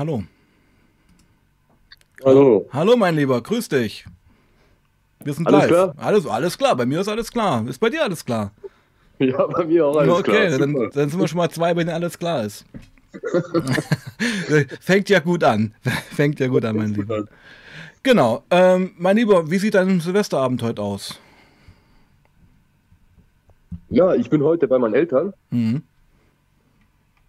Hallo. Hallo. Hallo, mein Lieber, grüß dich. Wir sind alles live. Klar? Alles, alles klar, bei mir ist alles klar. Ist bei dir alles klar? Ja, bei mir auch alles okay, klar. Okay, dann, dann, sind wir schon mal zwei, bei denen alles klar ist. Fängt ja gut an. Fängt ja gut an, mein Lieber. Genau. Ähm, mein Lieber, wie sieht dein Silvesterabend heute aus? Ja, ich bin heute bei meinen Eltern. Mhm.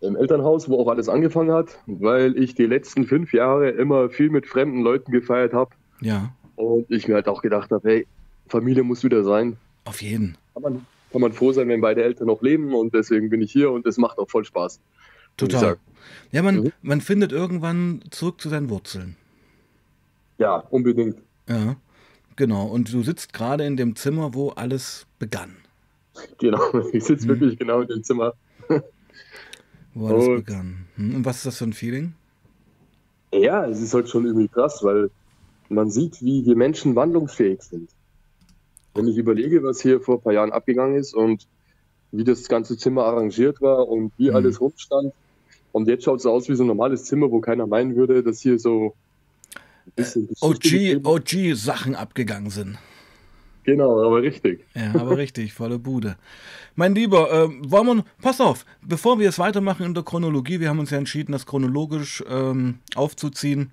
Im Elternhaus, wo auch alles angefangen hat, weil ich die letzten fünf Jahre immer viel mit fremden Leuten gefeiert habe. Ja. Und ich mir halt auch gedacht habe, hey, Familie muss wieder sein. Auf jeden. Kann man, kann man froh sein, wenn beide Eltern noch leben und deswegen bin ich hier und es macht auch voll Spaß. Total. Ja, man, mhm. man findet irgendwann zurück zu seinen Wurzeln. Ja, unbedingt. Ja, genau. Und du sitzt gerade in dem Zimmer, wo alles begann. Genau, ich sitze mhm. wirklich genau in dem Zimmer. Wo alles und, begann. Hm, und was ist das für ein Feeling? Ja, es ist halt schon irgendwie krass, weil man sieht, wie die Menschen wandlungsfähig sind. Wenn ich überlege, was hier vor ein paar Jahren abgegangen ist und wie das ganze Zimmer arrangiert war und wie mhm. alles rumstand. Und jetzt schaut es aus wie so ein normales Zimmer, wo keiner meinen würde, dass hier so äh, OG, OG Sachen abgegangen sind. Genau, aber richtig. Ja, aber richtig, volle Bude. Mein Lieber, äh, wollen wir, pass auf, bevor wir jetzt weitermachen in der Chronologie, wir haben uns ja entschieden, das chronologisch ähm, aufzuziehen.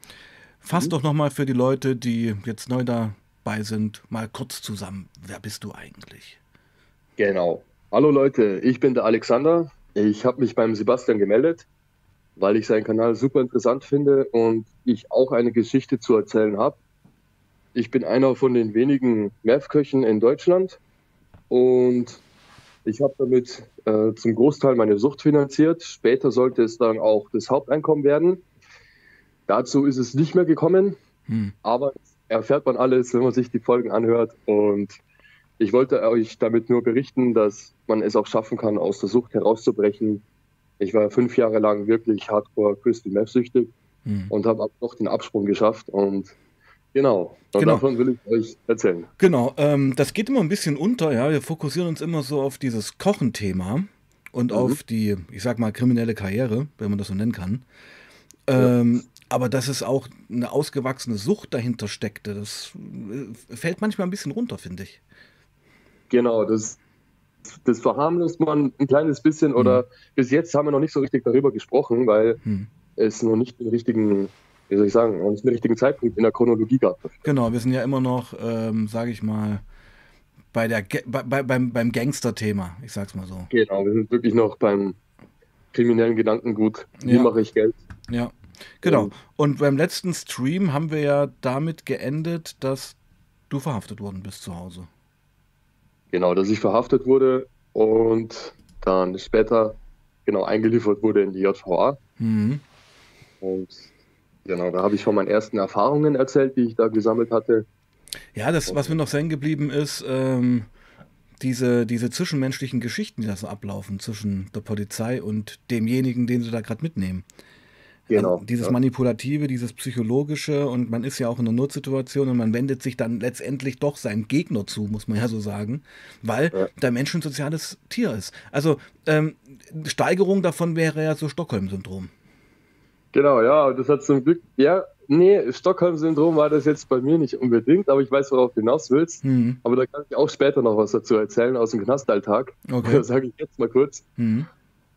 Fass mhm. doch nochmal für die Leute, die jetzt neu dabei sind, mal kurz zusammen. Wer bist du eigentlich? Genau. Hallo Leute, ich bin der Alexander. Ich habe mich beim Sebastian gemeldet, weil ich seinen Kanal super interessant finde und ich auch eine Geschichte zu erzählen habe. Ich bin einer von den wenigen Meth-Köchen in Deutschland und ich habe damit äh, zum Großteil meine Sucht finanziert. Später sollte es dann auch das Haupteinkommen werden. Dazu ist es nicht mehr gekommen, hm. aber erfährt man alles, wenn man sich die Folgen anhört. Und ich wollte euch damit nur berichten, dass man es auch schaffen kann, aus der Sucht herauszubrechen. Ich war fünf Jahre lang wirklich hardcore Crystal Meth süchtig hm. und habe noch den Absprung geschafft. Und Genau, genau. davon will ich euch erzählen. Genau, ähm, das geht immer ein bisschen unter, ja. Wir fokussieren uns immer so auf dieses Kochenthema und mhm. auf die, ich sag mal, kriminelle Karriere, wenn man das so nennen kann. Ähm, ja. Aber dass es auch eine ausgewachsene Sucht dahinter steckte, das äh, fällt manchmal ein bisschen runter, finde ich. Genau, das, das verharmlost man ein kleines bisschen hm. oder bis jetzt haben wir noch nicht so richtig darüber gesprochen, weil hm. es noch nicht den richtigen, wie soll ich sagen, noch nicht den richtigen Zeitpunkt in der Chronologie gab. Genau, wir sind ja immer noch, ähm, sage ich mal, bei der, bei, beim, beim Gangster-Thema, ich sag's mal so. Genau, wir sind wirklich noch beim kriminellen Gedankengut. Wie ja. mache ich Geld? Ja. Genau. Und beim letzten Stream haben wir ja damit geendet, dass du verhaftet worden bist zu Hause. Genau, dass ich verhaftet wurde und dann später genau eingeliefert wurde in die JVA. Mhm. Und genau, da habe ich von meinen ersten Erfahrungen erzählt, die ich da gesammelt hatte. Ja, das, was mir noch sein geblieben ist, ähm, diese, diese zwischenmenschlichen Geschichten, die da so ablaufen zwischen der Polizei und demjenigen, den sie da gerade mitnehmen. Genau. Also dieses ja. Manipulative, dieses Psychologische und man ist ja auch in einer Notsituation und man wendet sich dann letztendlich doch seinem Gegner zu, muss man ja so sagen, weil ja. der Mensch ein soziales Tier ist. Also ähm, Steigerung davon wäre ja so Stockholm-Syndrom. Genau, ja, das hat zum Glück, ja, nee, Stockholm-Syndrom war das jetzt bei mir nicht unbedingt, aber ich weiß, worauf du hinaus willst. Mhm. Aber da kann ich auch später noch was dazu erzählen aus dem Knastalltag. Okay. Das sage ich jetzt mal kurz. Mhm.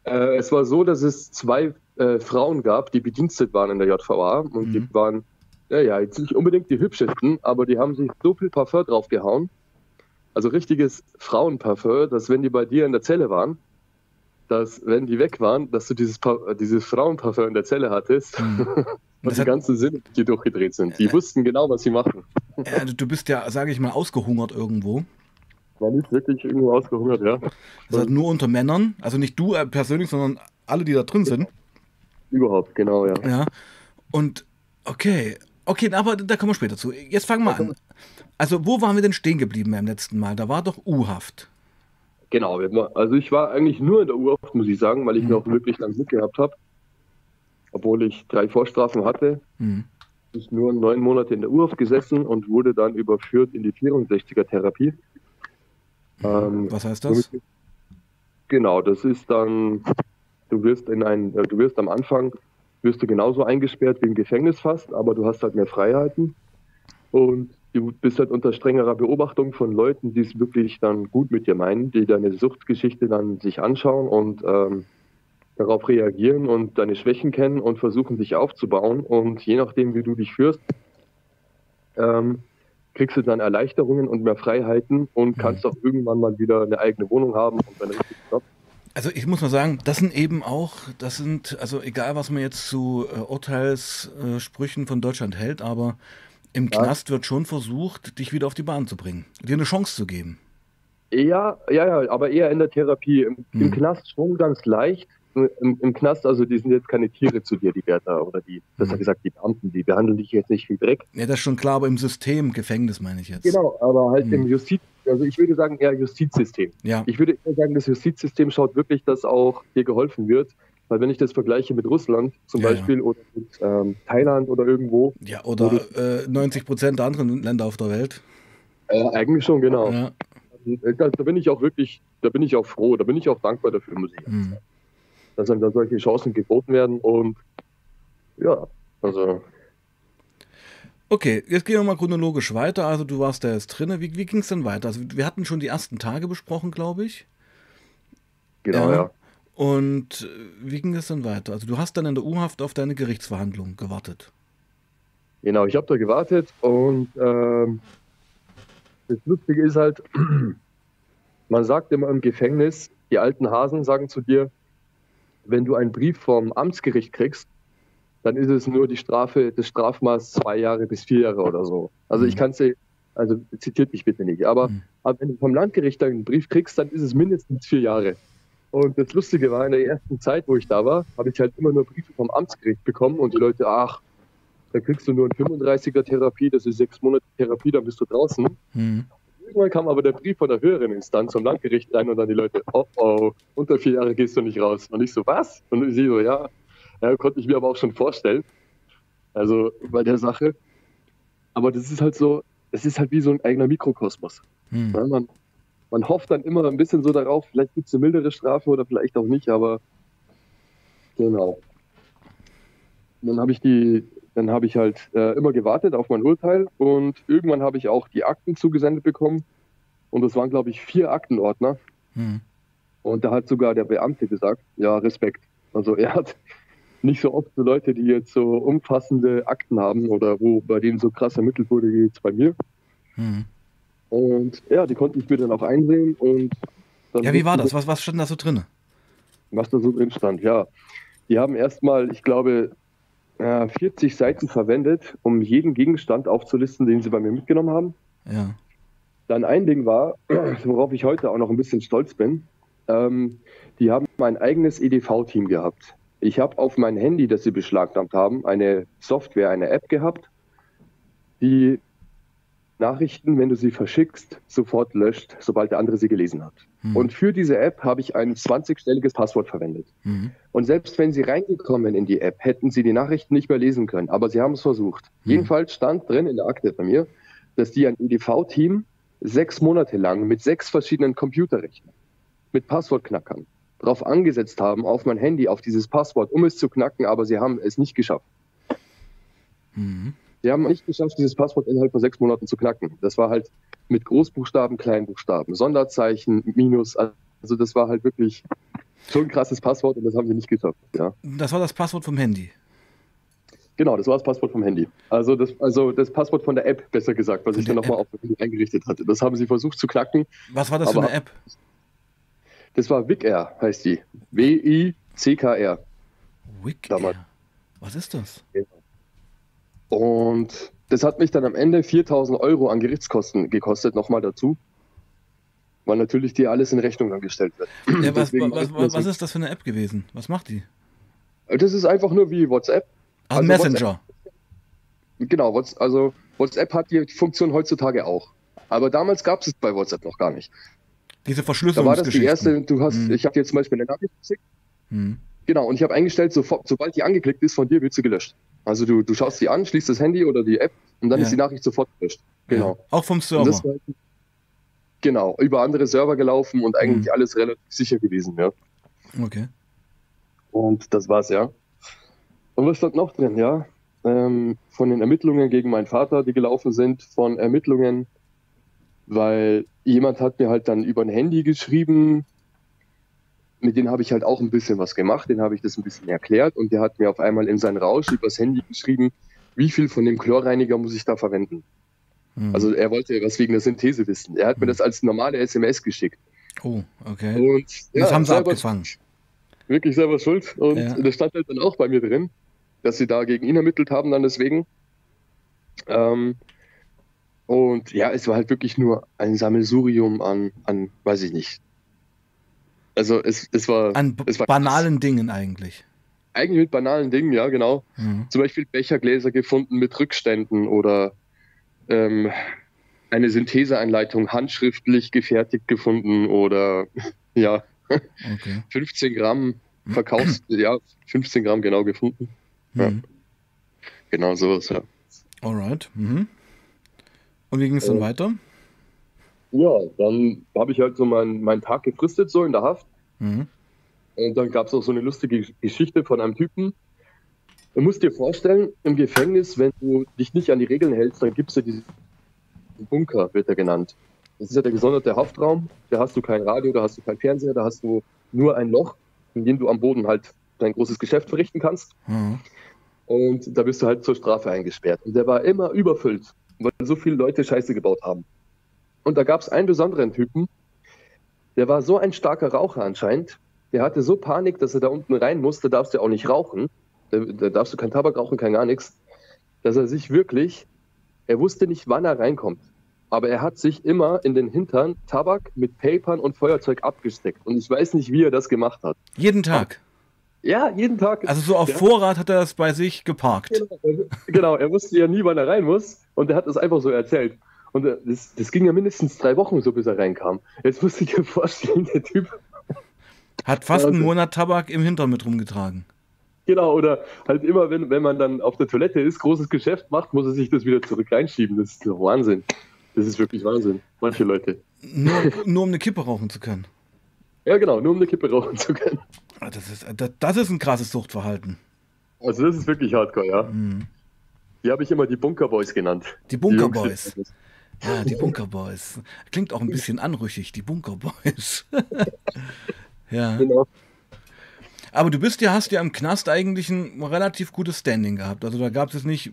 Äh, es war so, dass es zwei äh, Frauen gab, die bedienstet waren in der JVA und mhm. die waren, ja, ja, jetzt nicht unbedingt die hübschesten, aber die haben sich so viel Parfum draufgehauen. Also richtiges Frauenparfum, dass wenn die bei dir in der Zelle waren, dass wenn die weg waren, dass du dieses, dieses Frauenparfum in der Zelle hattest. Mhm. und die ganzen Sinne, die durchgedreht sind. Die äh, wussten genau, was sie machen. Ja, du bist ja, sage ich mal, ausgehungert irgendwo. War nicht wirklich irgendwo ausgehungert, ja. Das heißt nur unter Männern, also nicht du äh, persönlich, sondern alle, die da drin sind. Überhaupt, genau, ja. Ja. Und okay, okay, aber da kommen wir später zu. Jetzt fangen wir an. Also, wo waren wir denn stehen geblieben beim letzten Mal? Da war doch U-Haft. Genau, also ich war eigentlich nur in der U-Haft, muss ich sagen, weil ich mhm. noch wirklich dann Glück gehabt habe. Obwohl ich drei Vorstrafen hatte. Mhm. Ich nur neun Monate in der U-Haft gesessen und wurde dann überführt in die 64er-Therapie. Mhm. Ähm, Was heißt das? Genau, das ist dann du wirst in ein, äh, du wirst am Anfang wirst du genauso eingesperrt wie im Gefängnis fast, aber du hast halt mehr Freiheiten. Und du bist halt unter strengerer Beobachtung von Leuten, die es wirklich dann gut mit dir meinen, die deine Suchtgeschichte dann sich anschauen und ähm, darauf reagieren und deine Schwächen kennen und versuchen, dich aufzubauen. Und je nachdem, wie du dich führst, ähm, kriegst du dann Erleichterungen und mehr Freiheiten und mhm. kannst auch irgendwann mal wieder eine eigene Wohnung haben und einen richtigen Job. Also ich muss mal sagen, das sind eben auch, das sind, also egal was man jetzt zu äh, Urteilssprüchen äh, von Deutschland hält, aber im ja. Knast wird schon versucht, dich wieder auf die Bahn zu bringen, dir eine Chance zu geben. Ja, ja, ja, aber eher in der Therapie. Im, hm. im Knast schon ganz leicht. Im, Im, Knast, also die sind jetzt keine Tiere zu dir, die Wärter oder die, besser hm. gesagt, die Beamten, die behandeln dich jetzt nicht wie Dreck. Ja, das ist schon klar, aber im System, Gefängnis meine ich jetzt. Genau, aber halt hm. im Justiz, also ich würde sagen eher Justizsystem. Ja. Ich würde eher sagen, das Justizsystem schaut wirklich, dass auch dir geholfen wird. Weil wenn ich das vergleiche mit Russland zum ja, Beispiel ja. oder mit ähm, Thailand oder irgendwo. Ja, oder äh, 90 Prozent der anderen Länder auf der Welt. Äh, eigentlich schon, genau. Ja. Da, da, bin ich auch wirklich, da bin ich auch froh, da bin ich auch dankbar dafür, muss ich mhm. sagen. Dass einem da solche Chancen geboten werden und ja, also. Okay, jetzt gehen wir mal chronologisch weiter. Also du warst da jetzt drin. Wie, wie ging es denn weiter? Also wir hatten schon die ersten Tage besprochen, glaube ich. Genau, ja. ja. Und wie ging es dann weiter? Also du hast dann in der U-Haft auf deine Gerichtsverhandlung gewartet. Genau, ich habe da gewartet und ähm, das Lustige ist halt, man sagt immer im Gefängnis, die alten Hasen sagen zu dir, wenn du einen Brief vom Amtsgericht kriegst, dann ist es nur die Strafe, das Strafmaß zwei Jahre bis vier Jahre oder so. Also ich mhm. kann es also zitiert mich bitte nicht, aber, mhm. aber wenn du vom Landgericht einen Brief kriegst, dann ist es mindestens vier Jahre. Und das Lustige war, in der ersten Zeit, wo ich da war, habe ich halt immer nur Briefe vom Amtsgericht bekommen und die Leute, ach, da kriegst du nur ein 35er Therapie, das ist sechs Monate Therapie, dann bist du draußen. Mhm. Irgendwann kam aber der Brief von der höheren Instanz zum Landgericht rein und dann die Leute, oh oh, unter vier Jahre gehst du nicht raus. Und ich so, was? Und sie so, ja, ja, konnte ich mir aber auch schon vorstellen. Also bei der Sache. Aber das ist halt so, es ist halt wie so ein eigener Mikrokosmos. Mhm. Ja, man, man hofft dann immer ein bisschen so darauf, vielleicht gibt es eine mildere Strafe oder vielleicht auch nicht, aber genau. Und dann habe ich die, dann habe ich halt äh, immer gewartet auf mein Urteil und irgendwann habe ich auch die Akten zugesendet bekommen und das waren glaube ich vier Aktenordner. Hm. Und da hat sogar der Beamte gesagt, ja Respekt. Also er hat nicht so oft so Leute, die jetzt so umfassende Akten haben oder wo bei denen so krass ermittelt wurde wie jetzt bei mir. Hm. Und ja, die konnte ich mir dann auch einsehen. Und ja, wie war das? Was, was stand da so drin? Was da so drin stand, ja. Die haben erstmal, ich glaube, 40 Seiten verwendet, um jeden Gegenstand aufzulisten, den sie bei mir mitgenommen haben. Ja. Dann ein Ding war, worauf ich heute auch noch ein bisschen stolz bin, ähm, die haben ein eigenes EDV-Team gehabt. Ich habe auf mein Handy, das sie beschlagnahmt haben, eine Software, eine App gehabt, die Nachrichten, wenn du sie verschickst, sofort löscht, sobald der andere sie gelesen hat. Mhm. Und für diese App habe ich ein 20-stelliges Passwort verwendet. Mhm. Und selbst wenn sie reingekommen in die App, hätten sie die Nachrichten nicht mehr lesen können. Aber sie haben es versucht. Mhm. Jedenfalls stand drin in der Akte bei mir, dass die ein EDV-Team sechs Monate lang mit sechs verschiedenen Computerrechnern, mit Passwortknackern, darauf angesetzt haben, auf mein Handy, auf dieses Passwort, um es zu knacken, aber sie haben es nicht geschafft. Sie haben nicht geschafft, dieses Passwort innerhalb von sechs Monaten zu knacken. Das war halt mit Großbuchstaben, Kleinbuchstaben, Sonderzeichen, Minus. Also das war halt wirklich so ein krasses Passwort und das haben sie nicht geschafft. Ja. Das war das Passwort vom Handy. Genau, das war das Passwort vom Handy. Also das, also das Passwort von der App, besser gesagt, was von ich dann nochmal auf eingerichtet hatte. Das haben sie versucht zu knacken. Was war das für eine App? Das war WICR, heißt die. W-I-C-K-R. WICR? Was ist das? Ja. Und das hat mich dann am Ende 4000 Euro an Gerichtskosten gekostet, nochmal dazu. Weil natürlich dir alles in Rechnung dann gestellt wird. Ja, was, was, was, was, ist das für eine App gewesen? Was macht die? Das ist einfach nur wie WhatsApp. Ach, also Messenger. WhatsApp, genau, also WhatsApp hat die Funktion heutzutage auch. Aber damals gab es bei WhatsApp noch gar nicht. Diese Verschlüsselung. Da war das die erste, du hast, hm. ich habe dir zum Beispiel eine Nachricht geschickt. Hm. Genau, und ich habe eingestellt, sofort, sobald die angeklickt ist, von dir wird sie gelöscht. Also du, du schaust sie an, schließt das Handy oder die App und dann ja. ist die Nachricht sofort gelöscht. Genau. Ja. Auch vom Server. War, genau, über andere Server gelaufen und eigentlich mhm. alles relativ sicher gewesen, ja. Okay. Und das war's, ja. Und was stand noch drin? Ja, ähm, von den Ermittlungen gegen meinen Vater, die gelaufen sind, von Ermittlungen, weil jemand hat mir halt dann über ein Handy geschrieben, mit dem habe ich halt auch ein bisschen was gemacht, den habe ich das ein bisschen erklärt und der hat mir auf einmal in seinen Rausch übers Handy geschrieben, wie viel von dem Chlorreiniger muss ich da verwenden. Mhm. Also er wollte was wegen der Synthese wissen. Er hat mhm. mir das als normale SMS geschickt. Oh, okay. Und das ja, haben sie abgefangen. Wirklich selber schuld. Und ja. das stand halt dann auch bei mir drin, dass sie da gegen ihn ermittelt haben, dann deswegen. Ähm, und ja, es war halt wirklich nur ein Sammelsurium an, an weiß ich nicht, also es, es war. An es war banalen krass. Dingen eigentlich. Eigentlich mit banalen Dingen, ja, genau. Mhm. Zum Beispiel Bechergläser gefunden mit Rückständen oder ähm, eine Syntheseeinleitung handschriftlich gefertigt gefunden oder ja, okay. 15 Gramm verkaufst, ja, 15 Gramm genau gefunden. Mhm. Ja. Genau sowas, ja. Alright. Mhm. Und wie ging es dann äh, weiter? Ja, dann habe ich halt so meinen mein Tag gefristet, so in der Haft. Mhm. Und dann gab es auch so eine lustige Geschichte von einem Typen. Du musst dir vorstellen, im Gefängnis, wenn du dich nicht an die Regeln hältst, dann gibt es ja diesen Bunker, wird er genannt. Das ist ja der gesonderte Haftraum. Da hast du kein Radio, da hast du kein Fernseher, da hast du nur ein Loch, in dem du am Boden halt dein großes Geschäft verrichten kannst. Mhm. Und da bist du halt zur Strafe eingesperrt. Und der war immer überfüllt, weil so viele Leute Scheiße gebaut haben. Und da gab es einen besonderen Typen, der war so ein starker Raucher anscheinend. Der hatte so Panik, dass er da unten rein musste, darfst du auch nicht rauchen. Da, da darfst du kein Tabak rauchen, kein gar nichts. Dass er sich wirklich, er wusste nicht, wann er reinkommt. Aber er hat sich immer in den Hintern Tabak mit Papern und Feuerzeug abgesteckt. Und ich weiß nicht, wie er das gemacht hat. Jeden Tag? Ja, jeden Tag. Also so auf. Vorrat hat er das bei sich geparkt. Genau, genau, er wusste ja nie, wann er rein muss. Und er hat es einfach so erzählt. Und äh, das, das ging ja mindestens drei Wochen so, bis er reinkam. Jetzt musst du dir vorstellen, der Typ. Hat fast einen Monat Tabak im Hintern mit rumgetragen. Genau, oder halt immer, wenn, wenn man dann auf der Toilette ist, großes Geschäft macht, muss er sich das wieder zurück reinschieben. Das ist doch Wahnsinn. Das ist wirklich Wahnsinn. Manche Leute. Nur, nur um eine Kippe rauchen zu können. Ja, genau, nur um eine Kippe rauchen zu können. Ah, das ist, das, das ist ein krasses Suchtverhalten. Also das ist wirklich hardcore, ja. Mhm. Die habe ich immer die Bunker Boys genannt. Die Bunker Boys. Ja, die Bunker Boys. Klingt auch ein bisschen anrüchig, die Bunker Boys. ja. Genau. Aber du bist ja, hast ja im Knast eigentlich ein relativ gutes Standing gehabt. Also da gab es nicht.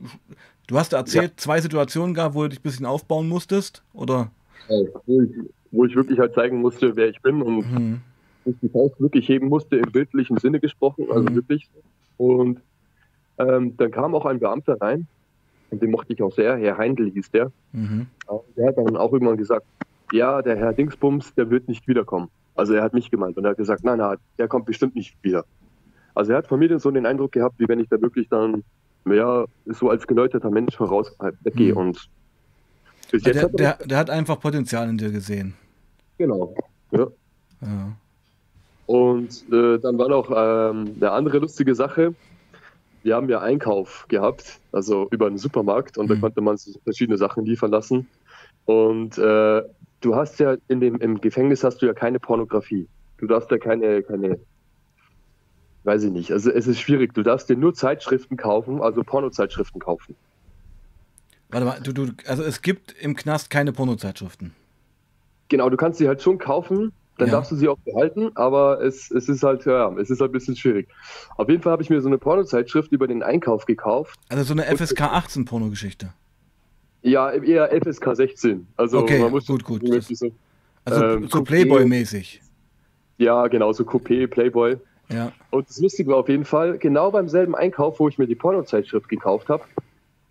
Du hast erzählt, ja. zwei Situationen gab, wo du dich ein bisschen aufbauen musstest, oder? Ja, wo, ich, wo ich wirklich halt zeigen musste, wer ich bin und mhm. ich die Faust wirklich heben musste, im bildlichen Sinne gesprochen, also mhm. wirklich. Und ähm, dann kam auch ein Beamter rein und den mochte ich auch sehr, Herr Heindl hieß der. Mhm. Der hat dann auch irgendwann gesagt, ja, der Herr Dingsbums, der wird nicht wiederkommen. Also er hat mich gemeint und er hat gesagt, nein, nein, der kommt bestimmt nicht wieder. Also er hat von mir so den Eindruck gehabt, wie wenn ich da wirklich dann, ja, so als geläuterter Mensch heraus weggehe mhm. und bis jetzt der, hat der, der, hat einfach Potenzial in dir gesehen. Genau, ja. ja. Und äh, dann war noch ähm, eine andere lustige Sache wir haben ja Einkauf gehabt, also über einen Supermarkt und mhm. da konnte man sich verschiedene Sachen liefern lassen. Und äh, du hast ja in dem, im Gefängnis hast du ja keine Pornografie. Du darfst ja keine, keine, weiß ich nicht. Also es ist schwierig. Du darfst dir nur Zeitschriften kaufen, also Pornozeitschriften kaufen. Warte mal, du, du, also es gibt im Knast keine Pornozeitschriften. Genau, du kannst sie halt schon kaufen, dann ja. darfst du sie auch behalten, aber es, es ist halt, ja, es ist halt ein bisschen schwierig. Auf jeden Fall habe ich mir so eine Pornozeitschrift über den Einkauf gekauft. Also so eine FSK 18 Pornogeschichte. Ja, eher FSK 16. Also okay, man muss gut, gut. So, also ähm, so Playboy-mäßig. Ja, genau, so Coupé, Playboy. Ja. Und das Lustige war auf jeden Fall, genau beim selben Einkauf, wo ich mir die Pornozeitschrift gekauft habe,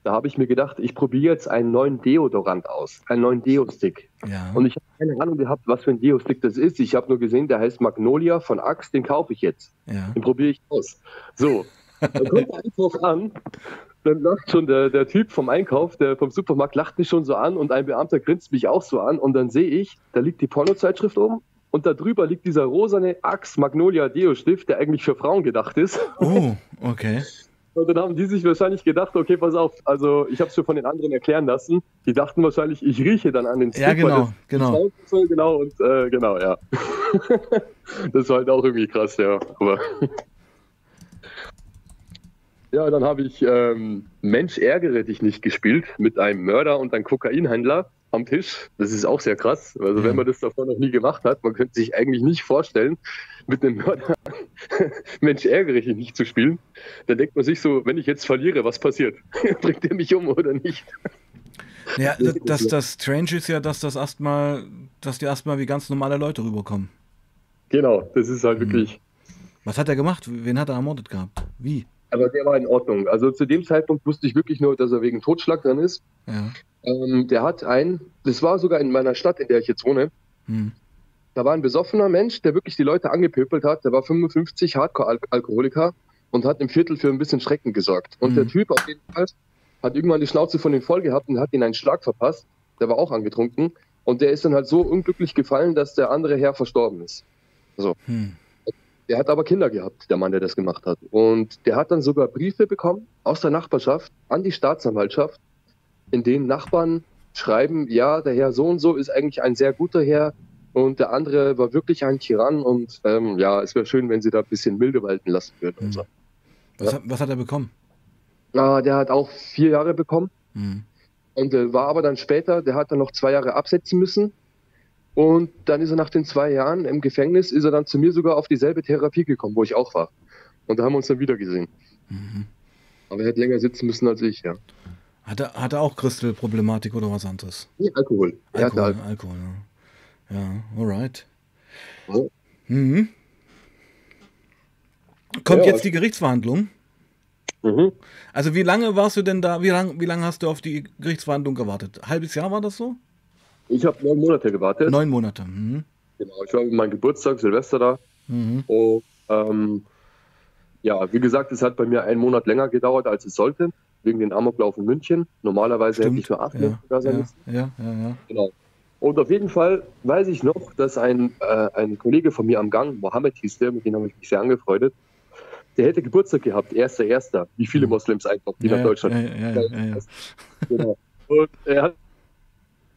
da habe ich mir gedacht, ich probiere jetzt einen neuen Deodorant aus, einen neuen Deo-Stick. Ja. Und ich habe keine Ahnung gehabt, was für ein Deo-Stick das ist. Ich habe nur gesehen, der heißt Magnolia von Axe, den kaufe ich jetzt. Ja. Den probiere ich aus. So, dann kommt der Einkauf an, dann lacht schon der, der Typ vom Einkauf, der vom Supermarkt, lacht mich schon so an und ein Beamter grinst mich auch so an und dann sehe ich, da liegt die Pornozeitschrift oben und da drüber liegt dieser rosane Axe Magnolia Deo-Stift, der eigentlich für Frauen gedacht ist. Oh, okay. Und dann haben die sich wahrscheinlich gedacht, okay, pass auf, also ich habe es schon von den anderen erklären lassen. Die dachten wahrscheinlich, ich rieche dann an den Stick. Ja, genau, genau. Soll, genau, und äh, genau, ja. das war halt auch irgendwie krass, ja. Aber Ja, dann habe ich ähm, Mensch ärgere dich nicht gespielt mit einem Mörder und einem Kokainhändler am Tisch. Das ist auch sehr krass. Also, wenn man das davor noch nie gemacht hat, man könnte sich eigentlich nicht vorstellen, mit einem Mörder Mensch ärgere dich nicht zu spielen. Da denkt man sich so, wenn ich jetzt verliere, was passiert? Bringt er mich um oder nicht? Ja, das, das, das Strange ist ja, dass das erstmal, dass die erstmal wie ganz normale Leute rüberkommen. Genau, das ist halt mhm. wirklich. Was hat er gemacht? Wen hat er ermordet gehabt? Wie? Aber der war in Ordnung. Also zu dem Zeitpunkt wusste ich wirklich nur, dass er wegen Totschlag dran ist. Ja. Ähm, der hat ein, das war sogar in meiner Stadt, in der ich jetzt wohne. Hm. Da war ein besoffener Mensch, der wirklich die Leute angepöpelt hat. Der war 55, Hardcore-Alkoholiker und hat im Viertel für ein bisschen Schrecken gesorgt. Und hm. der Typ auf jeden Fall hat irgendwann die Schnauze von ihm voll gehabt und hat ihn einen Schlag verpasst. Der war auch angetrunken. Und der ist dann halt so unglücklich gefallen, dass der andere Herr verstorben ist. So. Hm. Der hat aber Kinder gehabt, der Mann, der das gemacht hat. Und der hat dann sogar Briefe bekommen aus der Nachbarschaft an die Staatsanwaltschaft, in denen Nachbarn schreiben, ja, der Herr so und so ist eigentlich ein sehr guter Herr und der andere war wirklich ein Tyrann und ähm, ja, es wäre schön, wenn sie da ein bisschen milde walten lassen würden. Mhm. So. Was, ja. hat, was, hat, er bekommen? Ah, der hat auch vier Jahre bekommen mhm. und äh, war aber dann später, der hat dann noch zwei Jahre absetzen müssen und dann ist er nach den zwei Jahren im Gefängnis, ist er dann zu mir sogar auf dieselbe Therapie gekommen, wo ich auch war. Und da haben wir uns dann wieder gesehen. Mhm. Aber er hat länger sitzen müssen als ich, ja. Hat er, hat er auch Crystal-Problematik oder was anderes? Nee, Alkohol. Alkohol, Alkohol, Alkohol ja. ja, alright. Ja. Mhm. Kommt ja, jetzt die Gerichtsverhandlung? Mhm. Also wie lange warst du denn da, wie lange wie lang hast du auf die Gerichtsverhandlung gewartet? Halbes Jahr war das so? Ich habe neun Monate gewartet. Neun Monate. Mhm. Genau, ich war mit meinem Geburtstag, Silvester da. Mhm. Und ähm, ja, wie gesagt, es hat bei mir einen Monat länger gedauert, als es sollte, wegen den Amoklauf in München. Normalerweise Stimmt. hätte ich nur acht Monate da sein müssen. Ja, ja, ja. Genau. Und auf jeden Fall weiß ich noch, dass ein, äh, ein Kollege von mir am Gang, Mohammed hieß der, mit dem habe ich mich sehr angefreut, der hätte Geburtstag gehabt, erster, erster, wie viele mhm. Moslems einfach, die ja, nach Deutschland. Ja, ja, ja, ja, Genau. Und er hat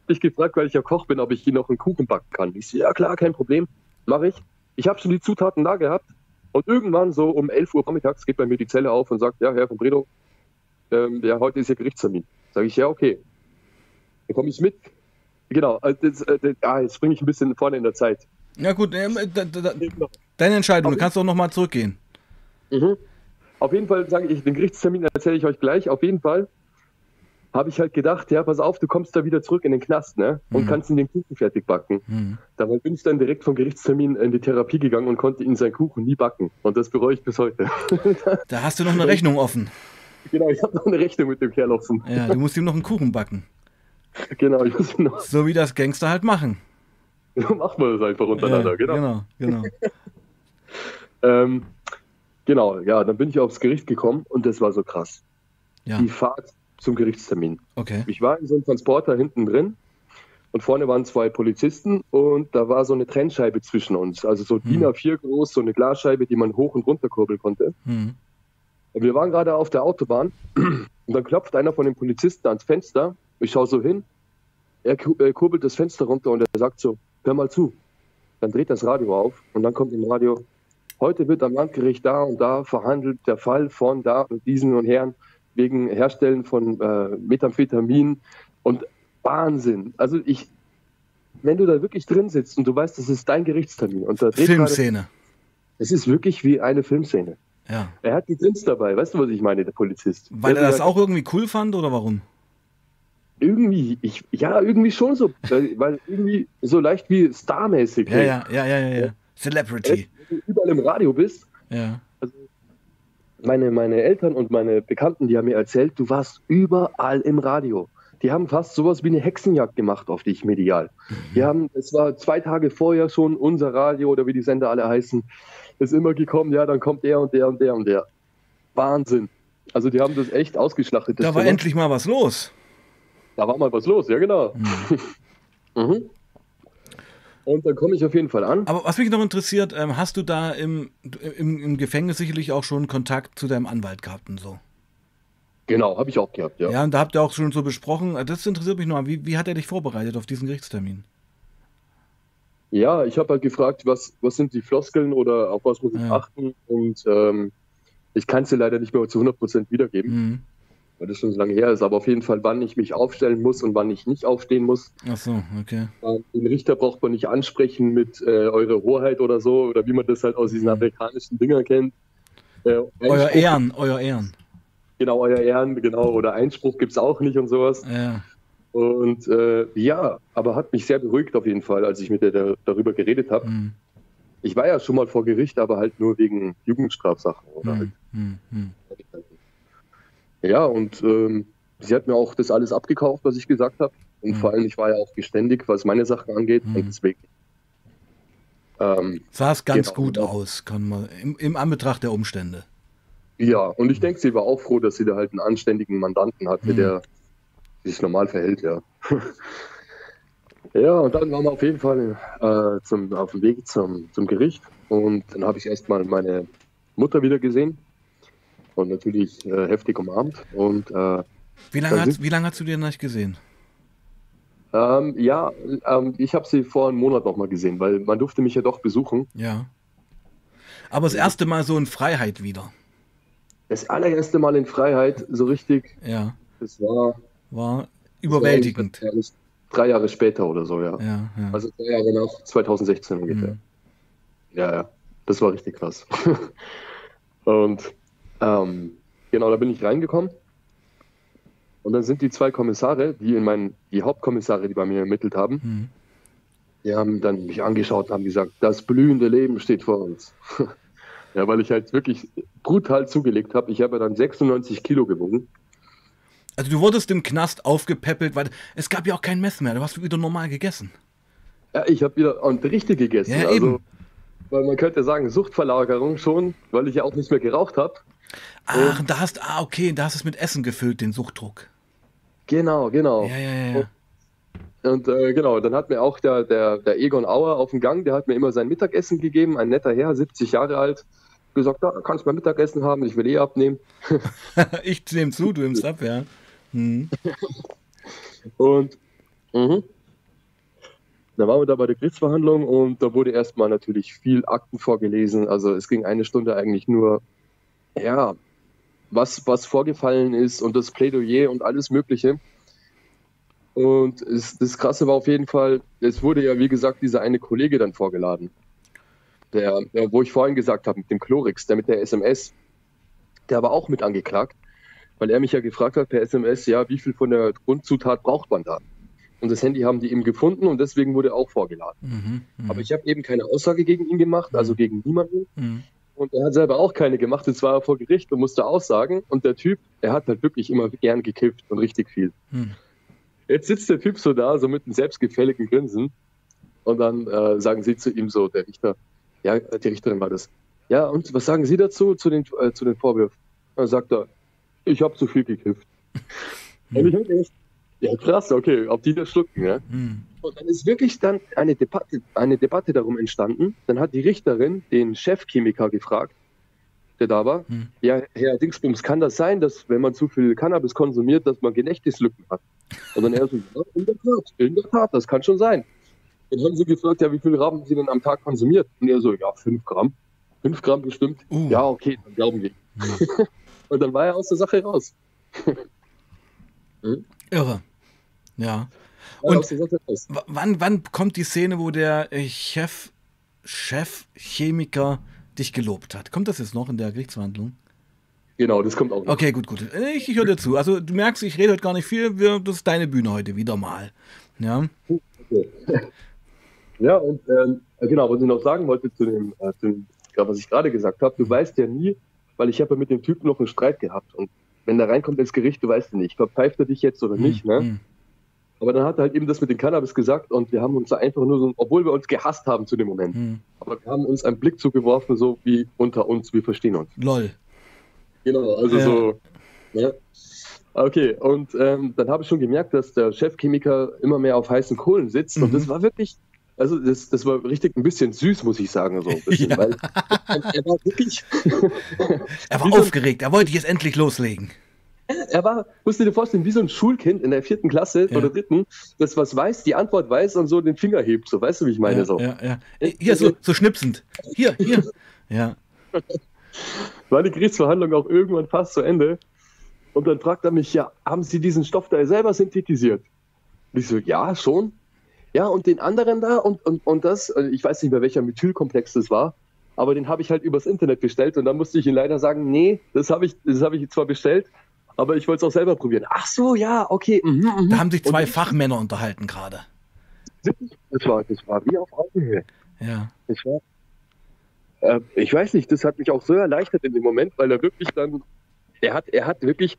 mich gefragt, weil ich ja Koch bin, ob ich hier noch einen Kuchen backen kann. Ich so, ja klar, kein Problem, mache ich. Ich habe schon die Zutaten da gehabt und irgendwann so um 11 Uhr vormittags geht bei mir die Zelle auf und sagt, ja, Herr von Bredow, ähm, ja, heute ist ja Gerichtstermin. Sage ich, ja, okay. Dann komme ich mit. Genau, also das, äh, ah, jetzt springe ich ein bisschen vorne in der Zeit. Ja gut, ähm, da, da, deine Entscheidung, du kannst auch nochmal zurückgehen. Mhm. Auf jeden Fall sage ich, den Gerichtstermin erzähle ich euch gleich. Auf jeden Fall habe ich halt gedacht, ja, pass auf, du kommst da wieder zurück in den Knast, ne? Und mhm. kannst ihn den Kuchen fertig backen. Mhm. Dabei bin ich dann direkt vom Gerichtstermin in die Therapie gegangen und konnte ihn seinen Kuchen nie backen. Und das bereue ich bis heute. da hast du noch eine Rechnung offen. Genau, ich habe noch eine Rechnung mit dem Kerl offen. Ja, du musst ihm noch einen Kuchen backen. Genau, ich muss ihm noch. So wie das Gangster halt machen. So macht man das einfach untereinander, ja, genau. Genau, genau. ähm, genau, ja, dann bin ich aufs Gericht gekommen und das war so krass. Ja. Die Fahrt zum Gerichtstermin. Okay. Ich war in so einem Transporter hinten drin und vorne waren zwei Polizisten und da war so eine Trennscheibe zwischen uns. Also so hm. DIN A4 groß, so eine Glasscheibe, die man hoch und runter kurbeln konnte. Hm. Und wir waren gerade auf der Autobahn und dann klopft einer von den Polizisten ans Fenster. Ich schaue so hin, er kurbelt das Fenster runter und er sagt so, hör mal zu. Dann dreht das Radio auf und dann kommt im Radio, heute wird am Landgericht da und da verhandelt der Fall von da und diesen und Herren wegen Herstellen von äh, Methamphetamin und Wahnsinn. Also ich, wenn du da wirklich drin sitzt und du weißt, das ist dein Gerichtstermin und da Filmszene. Es ist wirklich wie eine Filmszene. Ja. Er hat die Drinks dabei, weißt du, was ich meine, der Polizist. Weil er das auch irgendwie cool fand oder warum? Irgendwie, ich, ja, irgendwie schon so, weil irgendwie so leicht wie starmäßig. Ja, ja, ja, ja, ja, ja. Celebrity. Wenn du überall im Radio bist, ja meine, meine Eltern und meine Bekannten, die haben mir erzählt, du warst überall im Radio. Die haben fast sowas wie eine Hexenjagd gemacht auf dich medial. Mhm. Die haben, es war zwei Tage vorher schon unser Radio oder wie die Sender alle heißen, ist immer gekommen, ja, dann kommt der und der und der und der. Wahnsinn. Also die haben das echt ausgeschlachtet. Da war Thema. endlich mal was los. Da war mal was los, ja genau. Mhm. mhm. Und dann komme ich auf jeden Fall an. Aber was mich noch interessiert, ähm, hast du da im, im, im, Gefängnis sicherlich auch schon Kontakt zu deinem Anwalt gehabt und so? Genau, habe ich auch gehabt, ja. Ja, und da habt ihr auch schon so besprochen, äh, das interessiert mich noch, wie, wie hat er dich vorbereitet auf diesen Gerichtstermin? Ja, ich habe halt gefragt, was, was sind die Floskeln oder auf was muss ich ja. achten und ähm, Ich kann sie leider nicht mehr zu 100% wiedergeben, mhm. Weil das schon so lange her ist. Aber auf jeden Fall, wann ich mich aufstellen muss und wann ich nicht aufstehen muss. Ach so, okay. Den Richter braucht man nicht ansprechen mit äh, eure Hoheit oder so, oder wie man das halt aus diesen mhm. amerikanischen Dingern kennt. Äh, euer Ehren, euer Ehren. Genau, euer Ehren, genau. Oder Einspruch gibt es auch nicht und sowas. Ja. Und äh, ja, aber hat mich sehr beruhigt auf jeden Fall, als ich mit der darüber geredet habe. Mhm. Ich war ja schon mal vor Gericht, aber halt nur wegen Jugendstrafsachen. Oder mhm. halt. Ja, und ähm, sie hat mir auch das alles abgekauft, was ich gesagt habe. Und mhm. vor allem, ich war ja auch geständig, was meine Sachen angeht. Und mhm. deswegen. Ähm, Sah es ganz genau, gut aus, kann man, im, im Anbetracht der Umstände. Ja, und ich denke, sie war auch froh, dass sie da halt einen anständigen Mandanten hatte, mhm. der sich normal verhält, ja. ja, und dann waren wir auf jeden Fall äh, zum, auf dem Weg zum, zum Gericht. Und dann habe ich erstmal meine Mutter wieder gesehen und natürlich äh, heftig umarmt. Und, äh, wie, lange hat, wie lange hast du die nicht gesehen? Ähm, ja, ähm, ich habe sie vor einem Monat noch mal gesehen, weil man durfte mich ja doch besuchen. Ja. Aber das erste Mal so in Freiheit wieder. Das allererste Mal in Freiheit, so richtig. Ja. Das war war überwältigend. Drei, drei Jahre später oder so, ja. ja, ja. Also drei Jahre nach 2016 ungefähr. Mhm. Ja, ja, das war richtig krass. und ähm, genau, da bin ich reingekommen. Und dann sind die zwei Kommissare, die in meinen, die Hauptkommissare, die bei mir ermittelt haben, mhm. die haben dann mich angeschaut und haben gesagt, das blühende Leben steht vor uns. ja, weil ich halt wirklich brutal zugelegt habe. Ich habe dann 96 Kilo gewogen. Also du wurdest im Knast aufgepäppelt, weil es gab ja auch kein Mess mehr. Du hast wieder normal gegessen. Ja, ich habe wieder und richtig gegessen. Ja, also, eben. Weil man könnte sagen, Suchtverlagerung schon, weil ich ja auch nicht mehr geraucht habe. Ach, und da hast ah okay, da hast du es mit Essen gefüllt, den Suchtdruck. Genau, genau. Ja, ja, ja. Und, und äh, genau, dann hat mir auch der, der, der Egon Auer auf dem Gang, der hat mir immer sein Mittagessen gegeben, ein netter Herr, 70 Jahre alt gesagt, da kannst du mal Mittagessen haben, ich will eh abnehmen. ich nehme zu, du nimmst ab, ja. Mhm. und mh. da waren wir da bei der Gerichtsverhandlung und da wurde erstmal natürlich viel Akten vorgelesen. Also es ging eine Stunde eigentlich nur, ja, was, was vorgefallen ist und das Plädoyer und alles Mögliche. Und es, das Krasse war auf jeden Fall, es wurde ja, wie gesagt, dieser eine Kollege dann vorgeladen. Der, der wo ich vorhin gesagt habe, mit dem Chlorix, der mit der SMS, der war auch mit angeklagt weil er mich ja gefragt hat per SMS, ja, wie viel von der Grundzutat braucht man da? Und das Handy haben die eben gefunden und deswegen wurde er auch vorgeladen. Mhm, mh. Aber ich habe eben keine Aussage gegen ihn gemacht, also gegen niemanden. Mhm. Und er hat selber auch keine gemacht. Jetzt war er vor Gericht und musste aussagen. Und der Typ, er hat halt wirklich immer gern gekifft und richtig viel. Mhm. Jetzt sitzt der Typ so da, so mit einem selbstgefälligen Grinsen. Und dann äh, sagen sie zu ihm so, der Richter, ja, die Richterin war das. Ja, und was sagen Sie dazu, zu den, äh, zu den Vorwürfen? Dann sagt er, ich habe zu viel gekifft. Und ich habe gedacht, ja krass, okay, ob die das schlucken, ja. Hm. Und dann ist wirklich dann eine Debatte, eine Debatte darum entstanden. Dann hat die Richterin den Chefchemiker gefragt, der da war, hm. ja, Herr Dingsbums, kann das sein, dass wenn man zu viel Cannabis konsumiert, dass man Gedächtnislücken hat? Und dann er so, ja, in der Tat, in der Tat, das kann schon sein. Dann haben sie gefragt, ja, wie viel Gramm sie denn am Tag konsumiert? Und er so, ja, fünf Gramm. Fünf Gramm bestimmt. Uh. Ja, okay, dann glauben wir. Hm. Und dann war er aus der Sache raus. hm? Irre. Ja. Und wann, wann kommt die Szene, wo der äh, Chef, Chef Chemiker dich gelobt hat? Kommt das jetzt noch in der Gerichtsverhandlung? Genau, das kommt auch noch. Okay, gut, gut. Ich, ich höre dir zu. Also du merkst, ich rede heute gar nicht viel. Wir, das ist deine Bühne heute wieder mal. Ja. Okay. Ja, und ähm, genau, was ich noch sagen wollte zu dem, äh, zu dem was ich gerade gesagt habe, du weißt ja nie, weil ich habe ja mit dem Typen noch einen Streit gehabt. Und wenn der reinkommt ins Gericht, du weißt ja nicht, verpfeift er dich jetzt oder hm, nicht. Ne? Mhm. Aber dann hat er halt eben das mit dem Cannabis gesagt und wir haben uns einfach nur so, obwohl wir uns gehasst haben zu dem Moment, mhm. aber wir haben uns einen Blick zugeworfen, so wie unter uns, wir verstehen uns. Lol. Genau, also ja. so. Ne? Okay, und ähm, dann habe ich schon gemerkt, dass der Chefchemiker immer mehr auf heißen Kohlen sitzt mhm. und das war wirklich, also das, das war richtig ein bisschen süß, muss ich sagen. So bisschen, ja. weil er war wirklich. er war aufgeregt, er wollte jetzt endlich loslegen. Er war, musst du dir vorstellen, wie so ein Schulkind in der vierten Klasse ja. oder dritten, das was weiß, die Antwort weiß und so den Finger hebt. So, weißt du, wie ich meine? Ja, so. ja, ja. Hier, so, so schnipsend. Hier, hier. Ja. war die Gerichtsverhandlung auch irgendwann fast zu Ende. Und dann fragt er mich, ja, haben Sie diesen Stoff da selber synthetisiert? Und ich so, ja, schon. Ja, und den anderen da und, und, und das, äh, ich weiß nicht mehr, welcher Methylkomplex das war, aber den habe ich halt übers Internet bestellt und dann musste ich ihm leider sagen, nee, das habe ich, das ich zwar bestellt, aber ich wollte es auch selber probieren. Ach so, ja, okay. Mhm, mh. Da haben sich zwei und Fachmänner unterhalten gerade. Das war, das war wie auf Augenhöhe. Ja. Das war, äh, ich weiß nicht, das hat mich auch so erleichtert in dem Moment, weil er wirklich dann, er hat, er hat wirklich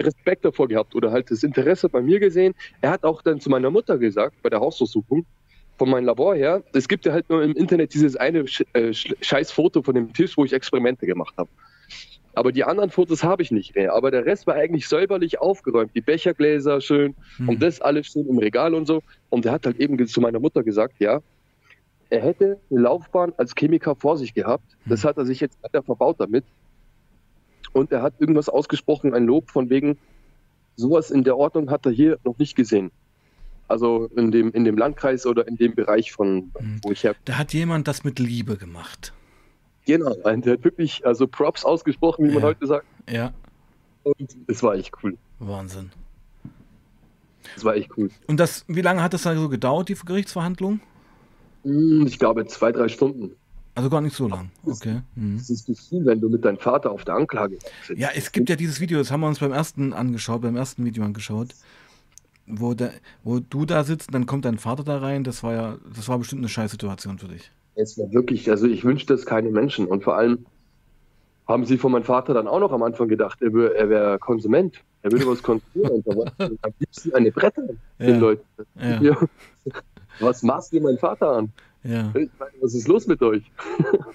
Respekt davor gehabt oder halt das Interesse bei mir gesehen. Er hat auch dann zu meiner Mutter gesagt, bei der Hausdurchsuchung, von meinem Labor her, es gibt ja halt nur im Internet dieses eine äh, scheiß Foto von dem Tisch, wo ich Experimente gemacht habe. Aber die anderen Fotos habe ich nicht mehr. Aber der Rest war eigentlich säuberlich aufgeräumt. Die Bechergläser schön hm. und das alles schön im Regal und so. Und er hat halt eben zu meiner Mutter gesagt, ja, er hätte eine Laufbahn als Chemiker vor sich gehabt. Das hm. hat er sich jetzt weiter verbaut damit. Und er hat irgendwas ausgesprochen, ein Lob von wegen, sowas in der Ordnung hat er hier noch nicht gesehen. Also in dem, in dem Landkreis oder in dem Bereich von, hm. wo ich her. Da hat jemand das mit Liebe gemacht. Genau, der hat wirklich also Props ausgesprochen, wie ja. man heute sagt. Ja. Und es war echt cool. Wahnsinn. Das war echt cool. Und das, wie lange hat das dann so gedauert, die Gerichtsverhandlung? Hm, ich glaube zwei, drei Stunden. Also gar nicht so lang. Okay. Mhm. Das ist Gefühl, wenn du mit deinem Vater auf der Anklage sitzt. Ja, es gibt ja dieses Video, das haben wir uns beim ersten angeschaut, beim ersten Video angeschaut, wo, der, wo du da sitzt und dann kommt dein Vater da rein. Das war ja, das war bestimmt eine Scheißsituation für dich. Es war wirklich, also ich wünsche das keine Menschen. Und vor allem haben sie von meinem Vater dann auch noch am Anfang gedacht, er wäre er wär Konsument. Er würde was konsumieren. am liebsten eine Bretter ja. den Leuten. Ja. Was machst du mein Vater an? Ja. Ich meine, was ist los mit euch?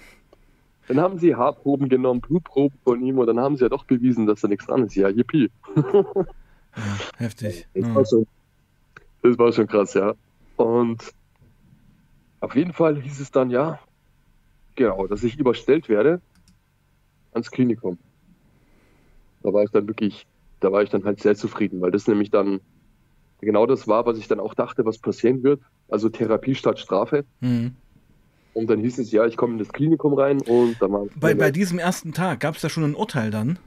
dann haben sie Haarproben genommen, Blutproben von ihm und dann haben sie ja doch bewiesen, dass da nichts dran ist. Ja, yippie. heftig. Das, war schon, das war schon krass, ja. Und auf jeden Fall hieß es dann, ja, genau, dass ich überstellt werde ans Klinikum. Da war ich dann wirklich, da war ich dann halt sehr zufrieden, weil das nämlich dann genau das war, was ich dann auch dachte, was passieren wird. Also Therapie statt Strafe. Mhm. Und dann hieß es, ja, ich komme in das Klinikum rein und dann war. Bei, bei diesem ersten Tag gab es da schon ein Urteil dann?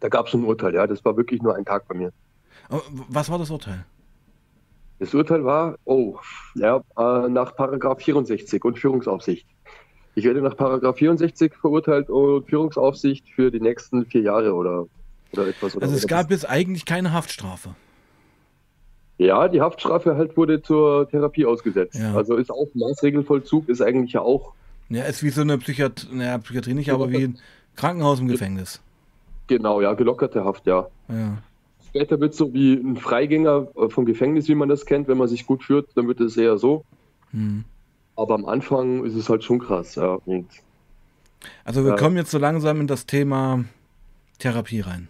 Da gab es schon ein Urteil, ja. Das war wirklich nur ein Tag bei mir. Was war das Urteil? Das Urteil war, oh, ja, äh, nach Paragraph 64 und Führungsaufsicht. Ich werde nach Paragraph 64 verurteilt und Führungsaufsicht für die nächsten vier Jahre oder, oder etwas. Oder also es gab jetzt eigentlich keine Haftstrafe. Ja, die Haftstrafe halt wurde zur Therapie ausgesetzt. Ja. Also ist auch Maßregelvollzug, ist eigentlich ja auch. Ja, ist wie so eine Psychiat naja, Psychiatrie nicht, aber wie ein Krankenhaus im Gefängnis. Genau, ja, gelockerte Haft, ja. ja. Später wird es so wie ein Freigänger vom Gefängnis, wie man das kennt, wenn man sich gut führt, dann wird es eher so. Hm. Aber am Anfang ist es halt schon krass, ja. Und, also wir ja. kommen jetzt so langsam in das Thema Therapie rein.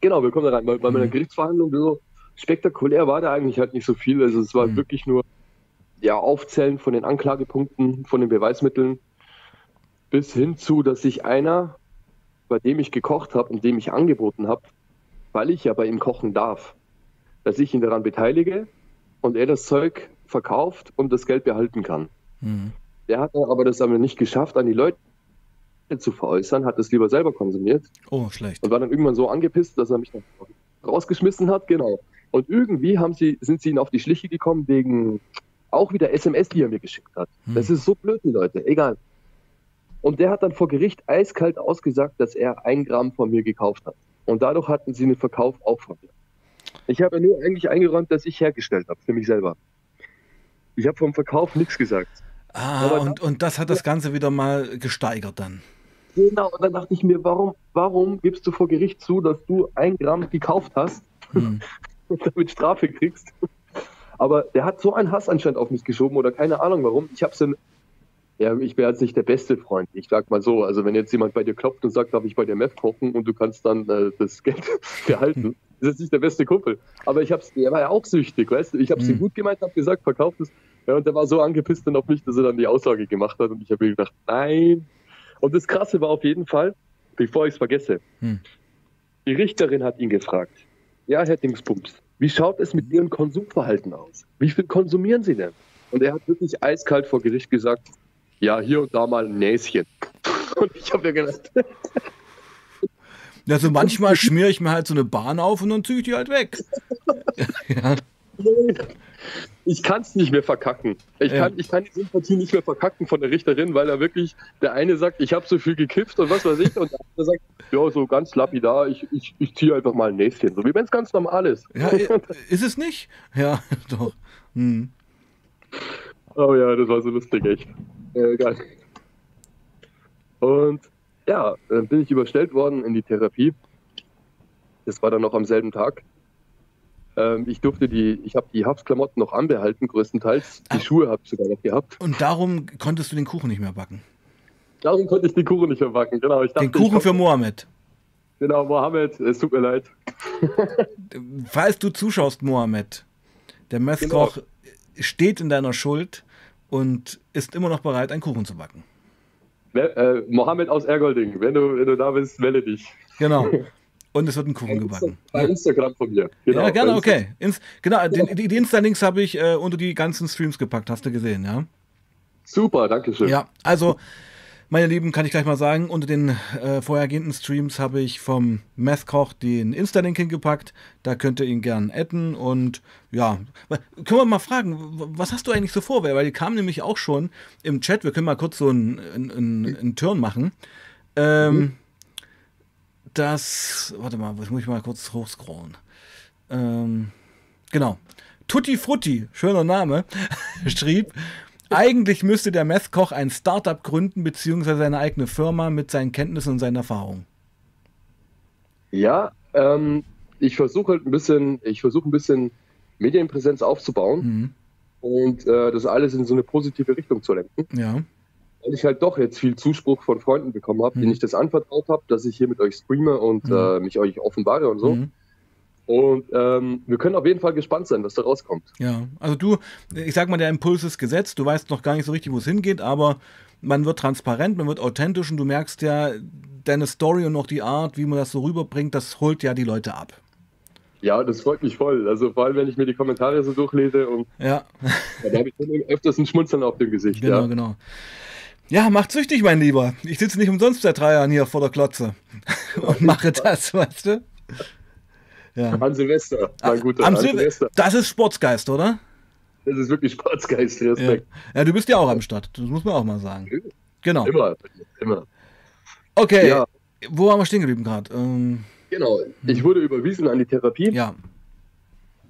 Genau, wir kommen da rein, bei hm. meiner Gerichtsverhandlung so, spektakulär war da eigentlich halt nicht so viel. Also es war mhm. wirklich nur ja, Aufzählen von den Anklagepunkten, von den Beweismitteln, bis hin zu, dass sich einer, bei dem ich gekocht habe und dem ich angeboten habe, weil ich ja bei ihm kochen darf, dass ich ihn daran beteilige und er das Zeug verkauft und das Geld behalten kann. Mhm. Der hat aber das aber nicht geschafft, an die Leute zu veräußern, hat es lieber selber konsumiert. Oh, schlecht. Und war dann irgendwann so angepisst, dass er mich rausgeschmissen hat, genau. Und irgendwie haben sie, sind sie ihnen auf die Schliche gekommen wegen auch wieder SMS, die er mir geschickt hat. Hm. Das ist so blöd, die Leute. Egal. Und der hat dann vor Gericht eiskalt ausgesagt, dass er ein Gramm von mir gekauft hat. Und dadurch hatten sie einen Verkauf auch von mir. Ich habe nur eigentlich eingeräumt, dass ich hergestellt habe, für mich selber. Ich habe vom Verkauf nichts gesagt. Ah, und, und das hat das Ganze wieder mal gesteigert dann. Genau, und dann dachte ich mir, warum, warum gibst du vor Gericht zu, dass du ein Gramm gekauft hast? Hm. und damit Strafe kriegst. Aber der hat so einen Hass anscheinend auf mich geschoben oder keine Ahnung warum. Ich hab's dann, ja, ich wäre jetzt nicht der beste Freund. Ich sag mal so, also wenn jetzt jemand bei dir klopft und sagt, darf ich bei dir Meth kochen und du kannst dann äh, das Geld behalten, ist jetzt nicht der beste Kumpel. Aber ich hab's, der war ja auch süchtig, weißt du? Ich hab's mhm. ihm gut gemeint, hab gesagt, verkauft es. Ja, und der war so angepisst dann auf mich, dass er dann die Aussage gemacht hat und ich habe mir gedacht, nein. Und das Krasse war auf jeden Fall, bevor ich es vergesse, mhm. die Richterin hat ihn gefragt, ja, Herr Dingsbums, wie schaut es mit Ihrem Konsumverhalten aus? Wie viel konsumieren Sie denn? Und er hat wirklich eiskalt vor Gericht gesagt, ja, hier und da mal ein Näschen. Und ich habe mir gedacht. Also manchmal schmiere ich mir halt so eine Bahn auf und dann ziehe ich die halt weg. ja. Ich kann es nicht mehr verkacken. Ich, ja. kann, ich kann die Sympathie nicht mehr verkacken von der Richterin, weil er wirklich, der eine sagt, ich habe so viel gekifft und was weiß ich, und der andere sagt, ja, so ganz lapidar, ich, ich, ich ziehe einfach mal ein Näschen, so wie wenn es ganz normal ist. Ja, ist es nicht? Ja, doch. Hm. Oh ja, das war so lustig, echt. Äh, geil. Und ja, dann bin ich überstellt worden in die Therapie. Das war dann noch am selben Tag. Ähm, ich durfte die, ich habe die Haftsklamotten noch anbehalten, größtenteils. Die Ach. Schuhe habe ich sogar noch gehabt. Und darum konntest du den Kuchen nicht mehr backen? Darum konnte ich den Kuchen nicht mehr backen, genau. Dachte, den Kuchen für Mohammed. Genau, Mohammed, es tut mir leid. Falls du zuschaust, Mohammed, der Messkoch genau. Steht in deiner Schuld und ist immer noch bereit, einen Kuchen zu backen. Äh, Mohammed aus Ergolding, wenn du, wenn du da bist, melde dich. Genau. Und es wird ein Kuchen gebacken. Bei Instagram von mir. Genau, ja, gerne, okay. Ins, genau, die, die Insta-Links habe ich äh, unter die ganzen Streams gepackt, hast du gesehen, ja? Super, danke schön. Ja, also, meine Lieben, kann ich gleich mal sagen, unter den äh, vorhergehenden Streams habe ich vom Methkoch den Insta-Link hingepackt. Da könnt ihr ihn gern adden und ja, können wir mal fragen, was hast du eigentlich so vor? Weil die kamen nämlich auch schon im Chat, wir können mal kurz so einen, einen, einen Turn machen. Ähm, mhm dass, warte mal, muss ich mal kurz hochscrollen. Ähm, genau. Tutti Frutti, schöner Name, schrieb, eigentlich müsste der Methkoch ein Startup gründen, beziehungsweise seine eigene Firma mit seinen Kenntnissen und seinen Erfahrungen. Ja, ähm, ich versuche halt ein bisschen, ich versuche ein bisschen Medienpräsenz aufzubauen mhm. und äh, das alles in so eine positive Richtung zu lenken. Ja weil ich halt doch jetzt viel Zuspruch von Freunden bekommen habe, mhm. denen ich das anvertraut habe, dass ich hier mit euch streame und mhm. äh, mich euch offenbare und so. Mhm. Und ähm, wir können auf jeden Fall gespannt sein, was da rauskommt. Ja, also du, ich sag mal, der Impuls ist gesetzt, du weißt noch gar nicht so richtig, wo es hingeht, aber man wird transparent, man wird authentisch und du merkst ja, deine Story und auch die Art, wie man das so rüberbringt, das holt ja die Leute ab. Ja, das freut mich voll. Also vor allem, wenn ich mir die Kommentare so durchlese und ja. ja da habe ich dann öfters ein Schmunzeln auf dem Gesicht. Genau, ja. genau. Ja, macht süchtig, mein Lieber. Ich sitze nicht umsonst seit drei Jahren hier vor der Klotze und mache das, weißt du? Ja. An Silvester, mein guter. Am Silvester. Das ist Sportsgeist, oder? Das ist wirklich Sportsgeist, Respekt. Ja. ja, du bist ja auch am Start, das muss man auch mal sagen. Genau. Immer, immer. Okay, ja. wo waren wir stehen geblieben gerade? Ähm, genau, ich hm. wurde überwiesen an die Therapie. Ja.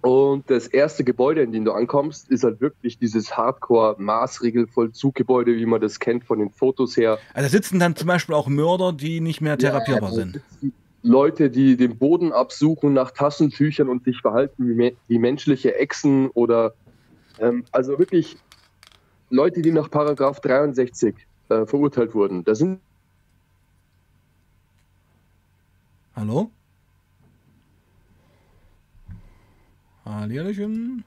Und das erste Gebäude, in dem du ankommst, ist halt wirklich dieses Hardcore-Maßregelvollzuggebäude, wie man das kennt von den Fotos her. Also da sitzen dann zum Beispiel auch Mörder, die nicht mehr therapierbar ja, sind. Leute, die den Boden absuchen nach Taschentüchern und sich verhalten wie, wie menschliche Echsen oder ähm, also wirklich Leute, die nach Paragraph 63 äh, verurteilt wurden. Da sind Hallo? Hallihallöchen.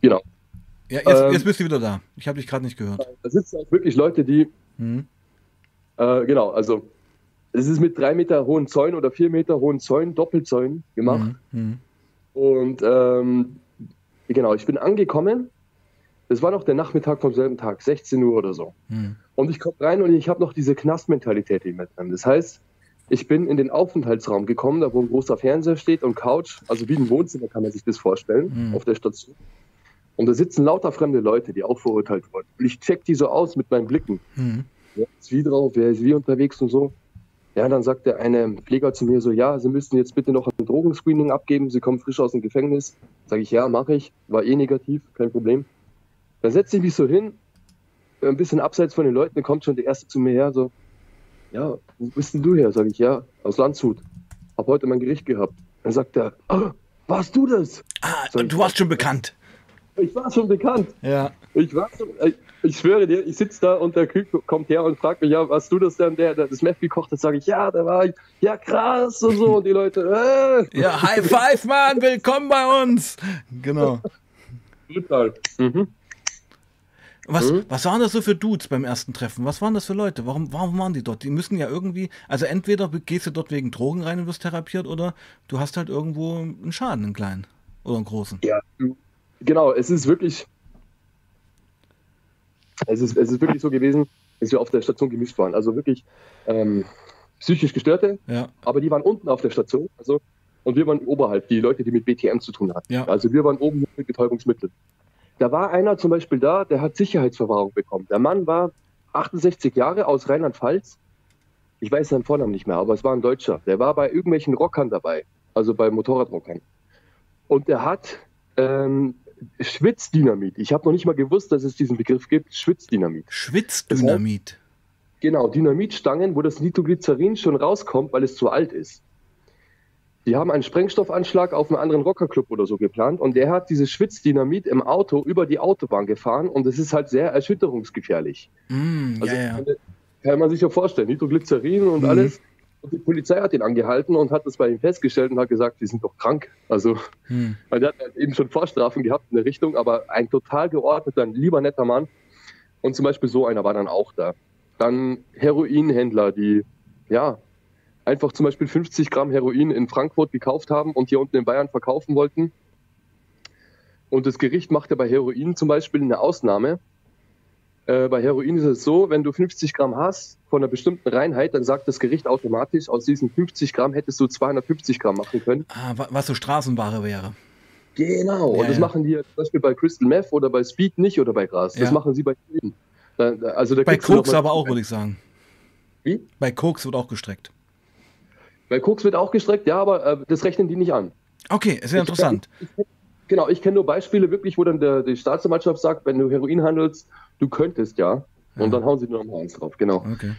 Genau. Ja, jetzt, ähm, jetzt bist du wieder da. Ich habe dich gerade nicht gehört. Da sitzen auch wirklich Leute, die. Hm. Äh, genau, also es ist mit drei Meter hohen Zäunen oder vier Meter hohen Zäunen, Doppelzäunen gemacht. Hm. Hm. Und ähm, genau, ich bin angekommen. Es war noch der Nachmittag vom selben Tag, 16 Uhr oder so. Hm. Und ich komme rein und ich habe noch diese Knastmentalität in mir drin. Das heißt, ich bin in den Aufenthaltsraum gekommen, da wo ein großer Fernseher steht und Couch, also wie ein Wohnzimmer kann man sich das vorstellen, mhm. auf der Station. Und da sitzen lauter fremde Leute, die auch verurteilt wurden. Und ich check die so aus mit meinen Blicken. Mhm. Wer ist wie drauf, wer ist wie unterwegs und so. Ja, dann sagt der eine Pfleger zu mir so, ja, Sie müssten jetzt bitte noch ein Drogenscreening abgeben, Sie kommen frisch aus dem Gefängnis. Sage ich, ja, mache ich. War eh negativ, kein Problem. Dann setze ich mich so hin, ein bisschen abseits von den Leuten, dann kommt schon der Erste zu mir her, so, ja, wo bist denn du her? Sag ich, ja, aus Landshut. Hab heute mein Gericht gehabt. Dann sagt er, oh, warst du das? Ah, Sag du warst schon bekannt. Ich war schon bekannt. Ja. Ich war schon, ich, ich schwöre dir, ich sitze da und der Kühl kommt her und fragt mich, ja, warst du das denn, der, der das Meth gekocht hat? Sage ich, ja, da war ich, ja, krass und so. Und die Leute, äh. Ja, High Five, Mann, willkommen bei uns. Genau. Brutal. Mhm. Was, mhm. was waren das so für Dudes beim ersten Treffen? Was waren das für Leute? Warum, warum waren die dort? Die müssen ja irgendwie, also entweder gehst du dort wegen Drogen rein und wirst therapiert oder du hast halt irgendwo einen Schaden, einen kleinen oder einen großen. Ja, genau. Es ist wirklich, es ist, es ist wirklich so gewesen. als wir auf der Station gemischt waren. Also wirklich ähm, psychisch Gestörte, ja. aber die waren unten auf der Station. Also, und wir waren oberhalb, die Leute, die mit BTM zu tun hatten. Ja. Also wir waren oben mit Betäubungsmitteln. Da war einer zum Beispiel da, der hat Sicherheitsverwahrung bekommen. Der Mann war 68 Jahre aus Rheinland-Pfalz. Ich weiß seinen Vornamen nicht mehr, aber es war ein Deutscher. Der war bei irgendwelchen Rockern dabei, also bei Motorradrockern. Und der hat ähm, Schwitzdynamit. Ich habe noch nicht mal gewusst, dass es diesen Begriff gibt. Schwitzdynamit. Schwitzdynamit. Das heißt, genau, Dynamitstangen, wo das Nitroglycerin schon rauskommt, weil es zu alt ist. Die haben einen Sprengstoffanschlag auf einen anderen Rockerclub oder so geplant und der hat dieses Schwitzdynamit im Auto über die Autobahn gefahren und es ist halt sehr erschütterungsgefährlich. Mm, also yeah, yeah. Kann, man sich ja vorstellen, Nitroglycerin und mm. alles. Und die Polizei hat ihn angehalten und hat das bei ihm festgestellt und hat gesagt, die sind doch krank. Also, mm. weil der hat halt eben schon Vorstrafen gehabt in der Richtung, aber ein total geordneter, ein lieber netter Mann. Und zum Beispiel so einer war dann auch da. Dann Heroinhändler, die ja einfach zum Beispiel 50 Gramm Heroin in Frankfurt gekauft haben und hier unten in Bayern verkaufen wollten. Und das Gericht machte bei Heroin zum Beispiel eine Ausnahme. Äh, bei Heroin ist es so, wenn du 50 Gramm hast von einer bestimmten Reinheit, dann sagt das Gericht automatisch, aus diesen 50 Gramm hättest du 250 Gramm machen können. Ah, was so Straßenware wäre. Genau, ja, und das ja. machen die zum Beispiel bei Crystal Meth oder bei Speed nicht oder bei Gras. Das ja. machen sie bei Heroin. Also bei Koks aber auch, würde ich sagen. Wie? Bei Koks wird auch gestreckt. Bei Koks wird auch gestreckt, ja, aber äh, das rechnen die nicht an. Okay, ist ja interessant. Ich, ich, genau, ich kenne nur Beispiele wirklich, wo dann der, die Staatsanwaltschaft sagt, wenn du Heroin handelst, du könntest ja. Und ja. dann hauen sie nur noch mal eins drauf, genau. Okay.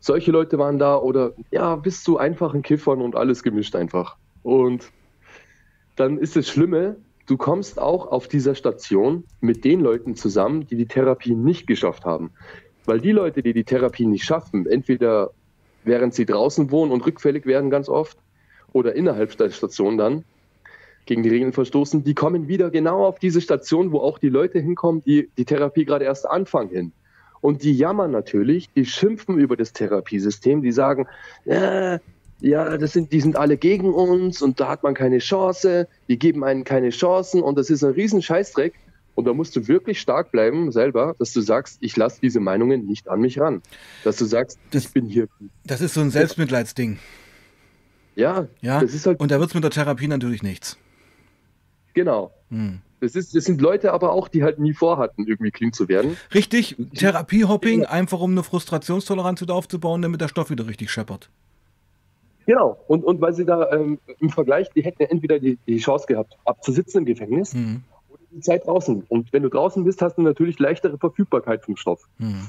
Solche Leute waren da oder ja, bis zu einfachen Kiffern und alles gemischt einfach. Und dann ist das Schlimme, du kommst auch auf dieser Station mit den Leuten zusammen, die die Therapie nicht geschafft haben. Weil die Leute, die die Therapie nicht schaffen, entweder während sie draußen wohnen und rückfällig werden ganz oft oder innerhalb der Station dann gegen die Regeln verstoßen, die kommen wieder genau auf diese Station, wo auch die Leute hinkommen, die die Therapie gerade erst anfangen hin. Und die jammern natürlich, die schimpfen über das Therapiesystem, die sagen, ja, ja, das sind, die sind alle gegen uns und da hat man keine Chance, die geben einen keine Chancen und das ist ein riesen Scheißdreck. Und da musst du wirklich stark bleiben selber, dass du sagst, ich lasse diese Meinungen nicht an mich ran. Dass du sagst, das, ich bin hier. Das ist so ein Selbstmitleidsding. Ja, ja. Das ist halt und da wird es mit der Therapie natürlich nichts. Genau. Hm. Das, ist, das sind Leute aber auch, die halt nie vorhatten, irgendwie clean zu werden. Richtig, Therapiehopping, ja. einfach um eine Frustrationstoleranz wieder aufzubauen, damit der Stoff wieder richtig scheppert. Genau, und, und weil sie da ähm, im Vergleich, die hätten ja entweder die, die Chance gehabt, abzusitzen im Gefängnis hm die Zeit draußen. Und wenn du draußen bist, hast du natürlich leichtere Verfügbarkeit vom Stoff. Mhm.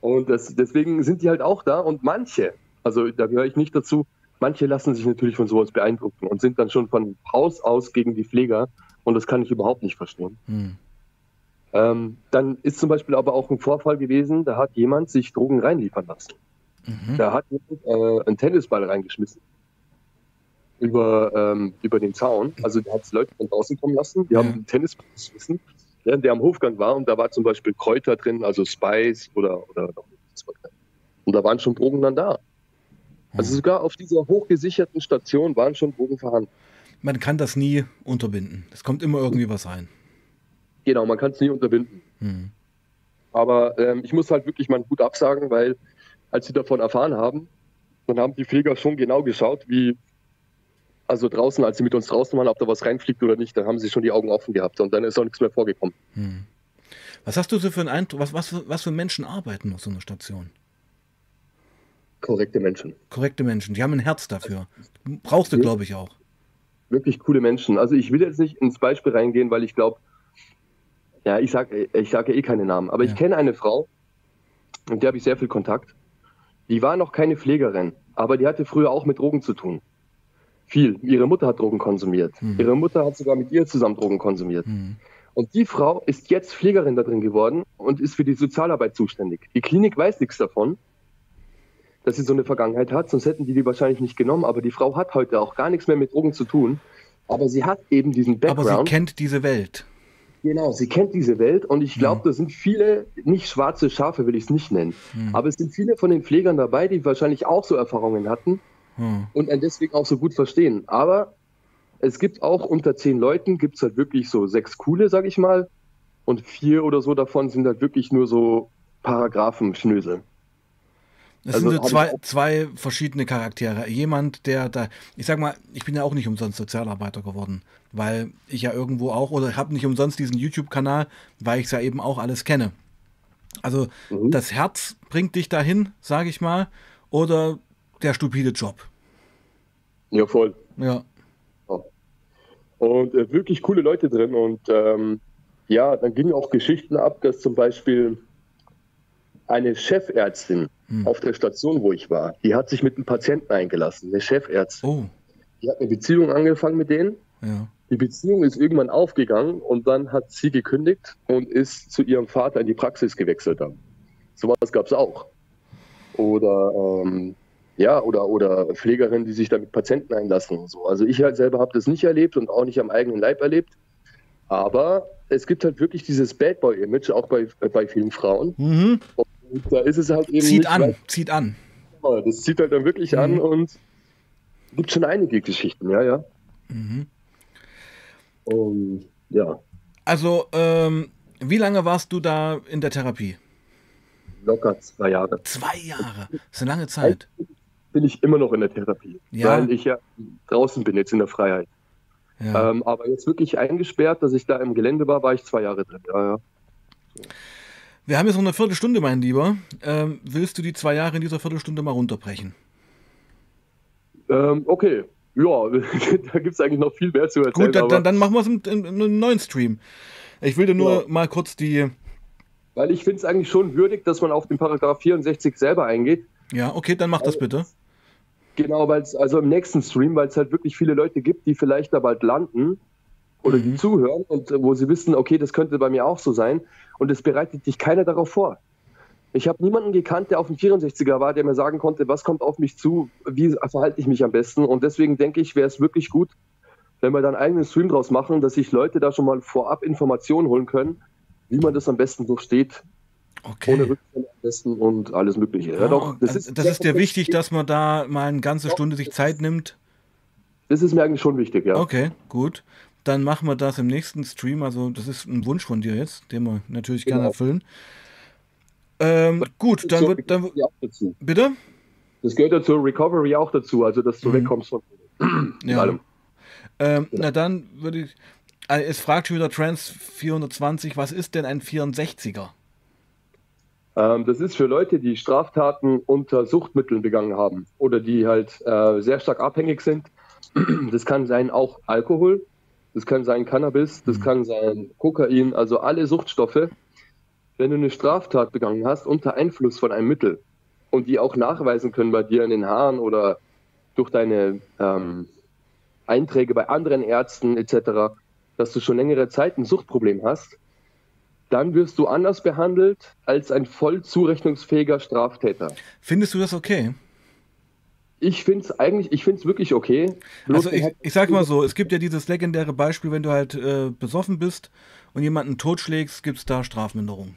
Und das, deswegen sind die halt auch da. Und manche, also da gehöre ich nicht dazu, manche lassen sich natürlich von sowas beeindrucken und sind dann schon von Haus aus gegen die Pfleger. Und das kann ich überhaupt nicht verstehen. Mhm. Ähm, dann ist zum Beispiel aber auch ein Vorfall gewesen, da hat jemand sich Drogen reinliefern lassen. Mhm. Da hat jemand äh, einen Tennisball reingeschmissen über, ähm, über den Zaun. Also der hat Leute von draußen kommen lassen, die ja. haben einen Tennisball geschmissen, während der am Hofgang war und da war zum Beispiel Kräuter drin, also Spice oder, oder noch Und da waren schon Drogen dann da. Also sogar auf dieser hochgesicherten Station waren schon Drogen vorhanden. Man kann das nie unterbinden. Es kommt immer irgendwie was rein. Genau, man kann es nie unterbinden. Hm. Aber ähm, ich muss halt wirklich mal gut absagen, weil als sie davon erfahren haben, dann haben die Pfleger schon genau geschaut, wie also draußen, als sie mit uns draußen waren, ob da was reinfliegt oder nicht, dann haben sie schon die Augen offen gehabt und dann ist auch nichts mehr vorgekommen. Hm. Was hast du so für einen Eindruck, was, was, was für Menschen arbeiten auf so einer Station? Korrekte Menschen. Korrekte Menschen, die haben ein Herz dafür. Brauchst du, glaube ich, auch. Wirklich coole Menschen. Also ich will jetzt nicht ins Beispiel reingehen, weil ich glaube, ja, ich sage ich sag ja eh keine Namen, aber ja. ich kenne eine Frau, mit der habe ich sehr viel Kontakt. Die war noch keine Pflegerin, aber die hatte früher auch mit Drogen zu tun. Viel. Ihre Mutter hat Drogen konsumiert. Mhm. Ihre Mutter hat sogar mit ihr zusammen Drogen konsumiert. Mhm. Und die Frau ist jetzt Pflegerin da drin geworden und ist für die Sozialarbeit zuständig. Die Klinik weiß nichts davon, dass sie so eine Vergangenheit hat, sonst hätten die die wahrscheinlich nicht genommen. Aber die Frau hat heute auch gar nichts mehr mit Drogen zu tun. Aber sie hat eben diesen Background. Aber sie kennt diese Welt. Genau, sie kennt diese Welt und ich glaube, mhm. da sind viele, nicht schwarze Schafe will ich es nicht nennen, mhm. aber es sind viele von den Pflegern dabei, die wahrscheinlich auch so Erfahrungen hatten hm. und einen deswegen auch so gut verstehen. Aber es gibt auch unter zehn Leuten, gibt es halt wirklich so sechs coole, sag ich mal. Und vier oder so davon sind halt wirklich nur so Paragraphen Das also sind so zwei, zwei verschiedene Charaktere. Jemand, der da, ich sag mal, ich bin ja auch nicht umsonst Sozialarbeiter geworden, weil ich ja irgendwo auch, oder habe nicht umsonst diesen YouTube-Kanal, weil ich es ja eben auch alles kenne. Also mhm. das Herz bringt dich dahin, sage ich mal, oder der stupide Job. Ja, voll. Ja. Und äh, wirklich coole Leute drin. Und ähm, ja, dann gingen auch Geschichten ab, dass zum Beispiel eine Chefärztin hm. auf der Station, wo ich war, die hat sich mit einem Patienten eingelassen, eine Chefärztin. Oh. Die hat eine Beziehung angefangen mit denen. Ja. Die Beziehung ist irgendwann aufgegangen und dann hat sie gekündigt und ist zu ihrem Vater in die Praxis gewechselt. Dann. Sowas gab es auch. Oder ähm, ja, oder, oder Pflegerinnen, die sich da mit Patienten einlassen und so. Also ich halt selber habe das nicht erlebt und auch nicht am eigenen Leib erlebt. Aber es gibt halt wirklich dieses Bad Boy-Image, auch bei, bei vielen Frauen. Mhm. Und da ist es halt eben. Zieht an, zieht an. Das zieht halt dann wirklich mhm. an und gibt schon einige Geschichten, ja, ja. Mhm. Und ja. Also, ähm, wie lange warst du da in der Therapie? Locker zwei Jahre. Zwei Jahre? Das ist eine lange Zeit. Bin ich immer noch in der Therapie, ja. weil ich ja draußen bin, jetzt in der Freiheit. Ja. Ähm, aber jetzt wirklich eingesperrt, dass ich da im Gelände war, war ich zwei Jahre drin. Ja, ja. So. Wir haben jetzt noch eine Viertelstunde, mein Lieber. Ähm, willst du die zwei Jahre in dieser Viertelstunde mal runterbrechen? Ähm, okay. Ja, da gibt es eigentlich noch viel mehr zu erzählen. Gut, dann, dann machen wir es im, im, im, neuen Stream. Ich will dir nur ja. mal kurz die. Weil ich finde es eigentlich schon würdig, dass man auf den Paragraph 64 selber eingeht. Ja, okay, dann mach das bitte. Genau, weil es also im nächsten Stream, weil es halt wirklich viele Leute gibt, die vielleicht da bald landen oder mhm. die zuhören und äh, wo sie wissen, okay, das könnte bei mir auch so sein und es bereitet dich keiner darauf vor. Ich habe niemanden gekannt, der auf dem 64er war, der mir sagen konnte, was kommt auf mich zu, wie verhalte ich mich am besten. Und deswegen denke ich, wäre es wirklich gut, wenn wir da einen eigenen Stream draus machen, dass sich Leute da schon mal vorab Informationen holen können, wie man das am besten durchsteht. Okay. Ohne Rückfälle am besten und alles Mögliche. Ja, doch, das ist, das ist dir wichtig, dass man da mal eine ganze Stunde sich Zeit nimmt? Das ist mir eigentlich schon wichtig, ja. Okay, gut. Dann machen wir das im nächsten Stream. Also, das ist ein Wunsch von dir jetzt, den wir natürlich genau. gerne erfüllen. Ähm, gut, dann wird. Dann, bitte? Das gehört ja zur Recovery auch dazu, also dass du mhm. wegkommst von ja. allem. Ähm, ja. Na dann würde ich. Also es fragt schon wieder Trans 420, was ist denn ein 64er? Ähm, das ist für Leute, die Straftaten unter Suchtmitteln begangen haben oder die halt äh, sehr stark abhängig sind. Das kann sein auch Alkohol, das kann sein Cannabis, das mhm. kann sein Kokain, also alle Suchtstoffe, wenn du eine Straftat begangen hast unter Einfluss von einem Mittel und die auch nachweisen können bei dir in den Haaren oder durch deine ähm, Einträge bei anderen Ärzten etc., dass du schon längere Zeit ein Suchtproblem hast, dann wirst du anders behandelt als ein voll zurechnungsfähiger Straftäter. Findest du das okay? Ich finde es eigentlich, ich finde es wirklich okay. Bloß also ich, ich sag mal so, es gibt ja dieses legendäre Beispiel, wenn du halt äh, besoffen bist und jemanden totschlägst, gibt es da Strafminderung.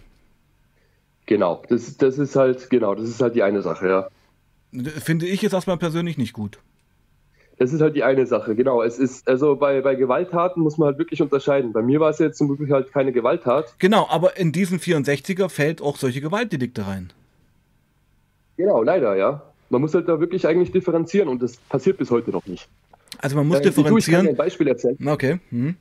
Genau, das, das ist halt, genau, das ist halt die eine Sache, ja. Finde ich jetzt erstmal persönlich nicht gut. Das ist halt die eine Sache, genau. Es ist, also bei, bei Gewalttaten muss man halt wirklich unterscheiden. Bei mir war es jetzt zum Glück halt keine Gewalttat. Genau, aber in diesen 64er fällt auch solche Gewaltdelikte rein. Genau, leider, ja. Man muss halt da wirklich eigentlich differenzieren und das passiert bis heute noch nicht. Also man muss äh, differenzieren. Ich kann dir ein Beispiel erzählen. Okay. Hm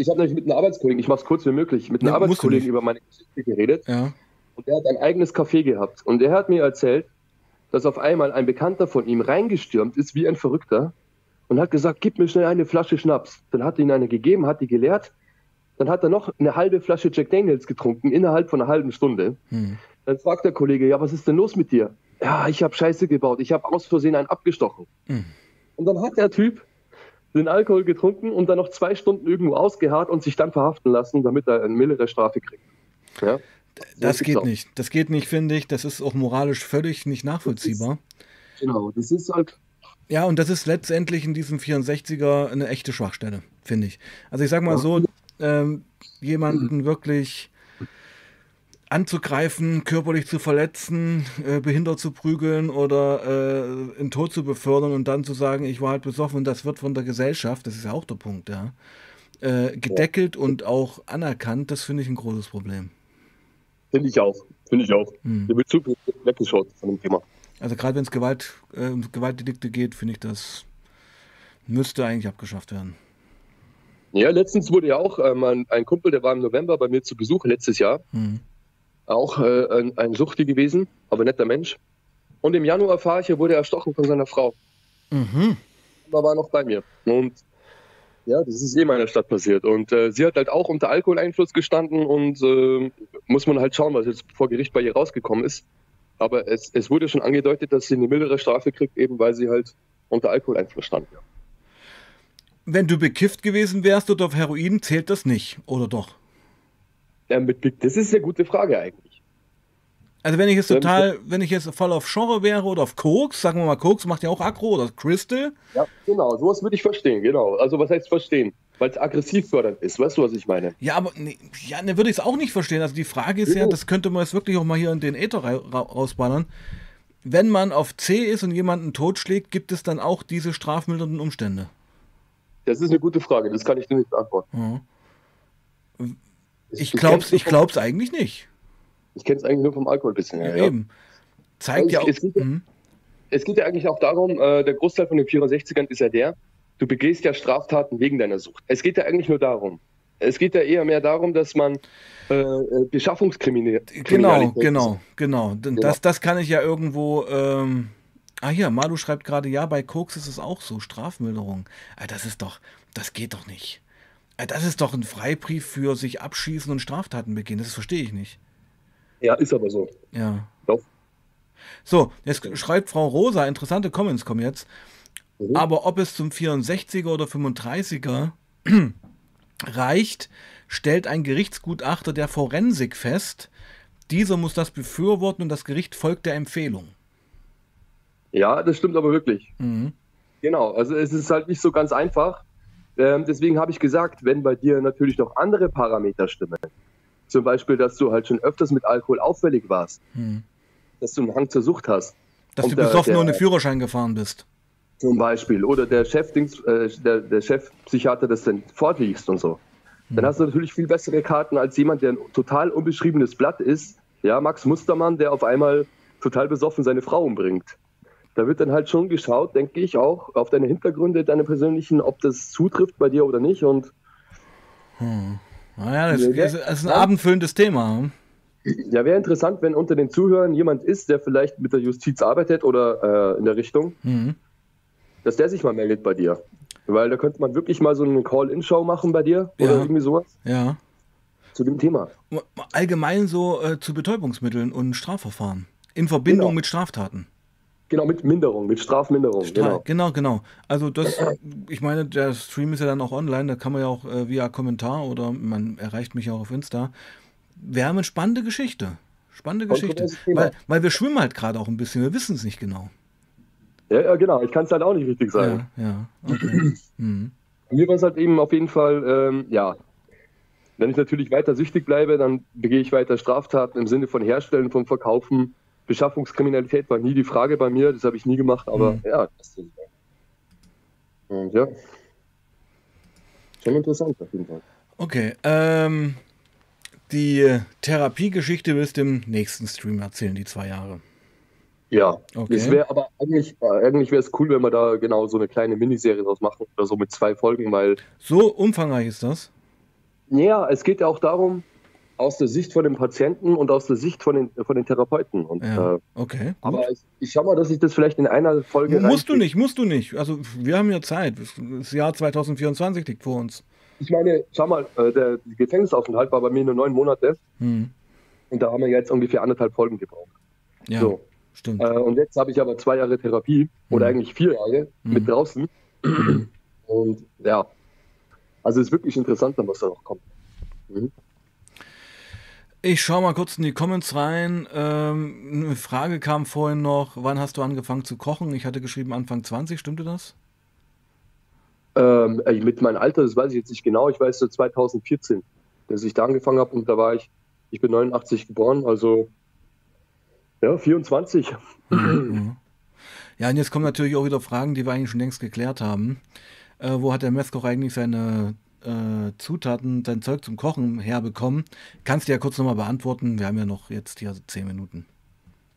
ich habe nämlich mit einem Arbeitskollegen, ich mache es kurz wie möglich, mit einem ja, Arbeitskollegen über meine Geschichte geredet. Ja. Und der hat ein eigenes Café gehabt. Und der hat mir erzählt, dass auf einmal ein Bekannter von ihm reingestürmt ist wie ein Verrückter und hat gesagt, gib mir schnell eine Flasche Schnaps. Dann hat er ihn eine gegeben, hat die geleert. Dann hat er noch eine halbe Flasche Jack Daniels getrunken, innerhalb von einer halben Stunde. Hm. Dann fragt der Kollege, ja, was ist denn los mit dir? Ja, ich habe Scheiße gebaut, ich habe aus Versehen einen abgestochen. Hm. Und dann hat der Typ den Alkohol getrunken und dann noch zwei Stunden irgendwo ausgeharrt und sich dann verhaften lassen, damit er eine mildere Strafe kriegt. Ja? das geht auch. nicht. Das geht nicht, finde ich. Das ist auch moralisch völlig nicht nachvollziehbar. Ist, genau, das ist halt. Ja, und das ist letztendlich in diesem 64er eine echte Schwachstelle, finde ich. Also ich sag mal ja. so, ähm, jemanden wirklich anzugreifen, körperlich zu verletzen, äh, behindert zu prügeln oder äh, in Tod zu befördern und dann zu sagen, ich war halt besoffen und das wird von der Gesellschaft, das ist ja auch der Punkt, ja, äh, gedeckelt ja. und auch anerkannt, das finde ich ein großes Problem. Finde ich auch. Finde ich auch. Hm. Der wird zu weggeschaut von dem Thema. Also gerade wenn es Gewalt, äh, Gewaltdelikte geht, finde ich, das müsste eigentlich abgeschafft werden. Ja, letztens wurde ja auch ähm, ein, ein, Kumpel, der war im November bei mir zu Besuch letztes Jahr, hm. Auch äh, ein, ein Suchti gewesen, aber netter Mensch. Und im Januar fahre ich, er wurde erstochen von seiner Frau. Mhm. Aber war noch bei mir. Und ja, das ist eh in meiner Stadt passiert. Und äh, sie hat halt auch unter Alkoholeinfluss gestanden und äh, muss man halt schauen, was jetzt vor Gericht bei ihr rausgekommen ist. Aber es, es wurde schon angedeutet, dass sie eine mildere Strafe kriegt, eben weil sie halt unter Alkoholeinfluss stand. Wenn du bekifft gewesen wärst oder auf Heroin, zählt das nicht, oder doch? Ja, mit, das ist eine gute Frage eigentlich. Also wenn ich jetzt total, wenn ich jetzt voll auf Genre wäre oder auf Koks, sagen wir mal, Koks macht ja auch Agro oder Crystal. Ja, genau, sowas würde ich verstehen, genau. Also was heißt verstehen? Weil es aggressiv fördernd ist, weißt du, was ich meine? Ja, aber nee, ja, ne, würde ich es auch nicht verstehen. Also die Frage ist genau. ja, das könnte man jetzt wirklich auch mal hier in den Äther ra rausballern. Wenn man auf C ist und jemanden totschlägt, gibt es dann auch diese strafmildernden Umstände? Das ist eine gute Frage, das kann ich dir nicht beantworten. Mhm. Ich glaube es ich glaub's eigentlich nicht. Ich kenne es eigentlich nur vom Alkohol bisschen. Ja, ja. Eben. Zeigt also ja auch. Es geht, mhm. es geht, ja eigentlich auch darum, äh, der Großteil von den 64ern ist ja der, du begehst ja Straftaten wegen deiner Sucht. Es geht ja eigentlich nur darum. Es geht ja eher mehr darum, dass man äh, äh Beschaffungskriminalität. Genau, genau, genau. Das, das kann ich ja irgendwo. Ähm Ah hier, Malu schreibt gerade, ja, bei Koks ist es auch so, Strafmilderung. Ah, das ist doch, das geht doch nicht. Ah, das ist doch ein Freibrief für sich abschießen und Straftaten begehen. Das verstehe ich nicht. Ja, ist aber so. Ja. Doch. So, jetzt schreibt Frau Rosa, interessante Comments kommen jetzt. Mhm. Aber ob es zum 64er oder 35er reicht, stellt ein Gerichtsgutachter der Forensik fest. Dieser muss das befürworten und das Gericht folgt der Empfehlung. Ja, das stimmt aber wirklich. Mhm. Genau, also es ist halt nicht so ganz einfach. Ähm, deswegen habe ich gesagt, wenn bei dir natürlich noch andere Parameter stimmen, zum Beispiel, dass du halt schon öfters mit Alkohol auffällig warst, mhm. dass du einen Hang zur Sucht hast. Dass du besoffen ohne Führerschein gefahren bist. Zum Beispiel. Oder der, Chef, äh, der, der Chefpsychiater das dann fortliest und so. Mhm. Dann hast du natürlich viel bessere Karten als jemand, der ein total unbeschriebenes Blatt ist. Ja, Max Mustermann, der auf einmal total besoffen seine Frau umbringt da wird dann halt schon geschaut, denke ich, auch auf deine Hintergründe, deine persönlichen, ob das zutrifft bei dir oder nicht. Und hm. Naja, das, das ist ein ja. abendfüllendes Thema. Ja, wäre interessant, wenn unter den Zuhörern jemand ist, der vielleicht mit der Justiz arbeitet oder äh, in der Richtung, mhm. dass der sich mal meldet bei dir. Weil da könnte man wirklich mal so eine Call-In-Show machen bei dir ja. oder irgendwie sowas. Ja. Zu dem Thema. Allgemein so äh, zu Betäubungsmitteln und Strafverfahren. In Verbindung genau. mit Straftaten. Genau, mit Minderung, mit Strafminderung. Stra genau. genau, genau. Also das, ich meine, der Stream ist ja dann auch online, da kann man ja auch äh, via Kommentar oder man erreicht mich auch auf Insta. Wir haben eine spannende Geschichte. Spannende Geschichte. Weil, weil wir schwimmen halt gerade auch ein bisschen, wir wissen es nicht genau. Ja, ja genau, ich kann es halt auch nicht richtig sagen. Ja, ja, okay. mhm. Mir war es halt eben auf jeden Fall, ähm, ja, wenn ich natürlich weiter süchtig bleibe, dann begehe ich weiter Straftaten im Sinne von Herstellen, vom Verkaufen, Beschaffungskriminalität war nie die Frage bei mir, das habe ich nie gemacht, aber mhm. ja, das ist, und ja, schon interessant auf jeden Fall. Okay, ähm, die Therapiegeschichte wirst du im nächsten Stream erzählen, die zwei Jahre. Ja, okay. es wäre aber eigentlich, eigentlich wäre es cool, wenn wir da genau so eine kleine Miniserie draus machen oder so mit zwei Folgen, weil. So umfangreich ist das? Ja, es geht ja auch darum, aus der Sicht von dem Patienten und aus der Sicht von den, von den Therapeuten. Und, ja, äh, okay. Gut. Aber ich, ich schau mal, dass ich das vielleicht in einer Folge. Musst du nicht, musst du nicht. Also wir haben ja Zeit. Das Jahr 2024 liegt vor uns. Ich meine, schau mal, äh, der Gefängnisaufenthalt war bei mir nur neun Monate. Hm. Und da haben wir jetzt ungefähr anderthalb Folgen gebraucht. Ja, so. stimmt. Äh, und jetzt habe ich aber zwei Jahre Therapie hm. oder eigentlich vier Jahre hm. mit draußen. und ja, also es ist wirklich interessant, was da noch kommt. Mhm. Ich schaue mal kurz in die Comments rein. Ähm, eine Frage kam vorhin noch, wann hast du angefangen zu kochen? Ich hatte geschrieben Anfang 20, stimmte das? Ähm, mit meinem Alter, das weiß ich jetzt nicht genau. Ich weiß so 2014, dass ich da angefangen habe und da war ich, ich bin 89 geboren, also ja, 24. Mhm. Ja, und jetzt kommen natürlich auch wieder Fragen, die wir eigentlich schon längst geklärt haben. Äh, wo hat der Messkoch eigentlich seine äh, Zutaten, dein Zeug zum Kochen herbekommen? Kannst du ja kurz nochmal beantworten. Wir haben ja noch jetzt hier zehn Minuten.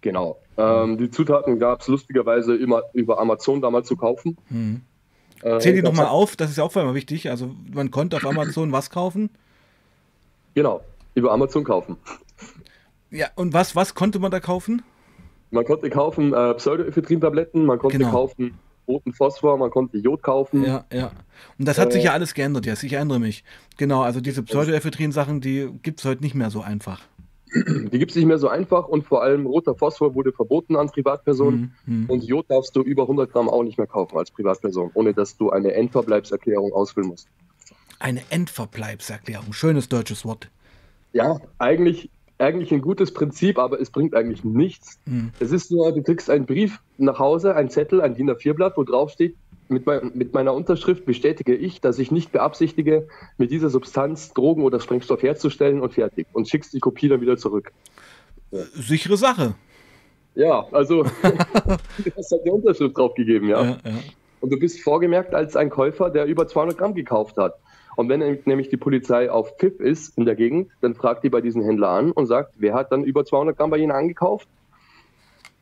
Genau. Ähm, die Zutaten gab es lustigerweise immer über Amazon damals zu kaufen. Mhm. Äh, Zähl die nochmal auf, das ist ja auch immer wichtig. Also man konnte auf Amazon was kaufen? Genau, über Amazon kaufen. Ja, und was, was konnte man da kaufen? Man konnte kaufen äh, Pseudoephedrin-Tabletten, man konnte genau. kaufen roten Phosphor, man konnte Jod kaufen. Ja, ja. Und das hat äh, sich ja alles geändert jetzt, ich erinnere mich. Genau, also diese Pseudoephedrin-Sachen, die gibt es heute nicht mehr so einfach. Die gibt es nicht mehr so einfach und vor allem roter Phosphor wurde verboten an Privatpersonen mhm, mhm. und Jod darfst du über 100 Gramm auch nicht mehr kaufen als Privatperson, ohne dass du eine Endverbleibserklärung ausfüllen musst. Eine Endverbleibserklärung, schönes deutsches Wort. Ja, eigentlich, eigentlich ein gutes Prinzip, aber es bringt eigentlich nichts. Mhm. Es ist nur, du kriegst einen Brief nach Hause, einen Zettel, ein DIN A4-Blatt, wo drauf steht, mit, mein, mit, meiner Unterschrift bestätige ich, dass ich nicht beabsichtige, mit dieser Substanz Drogen oder Sprengstoff herzustellen und fertig. Und schickst die Kopie dann wieder zurück. Sichere Sache. Ja, also du hast halt eine Unterschrift drauf gegeben, ja. ja, ja. Und du bist vorgemerkt als ein Käufer, der über 200 Gramm gekauft hat. Und wenn nämlich die Polizei auf Pfiff ist in der Gegend, dann fragt die bei diesen Händler an und sagt, wer hat dann über 200 Gramm bei ihnen angekauft?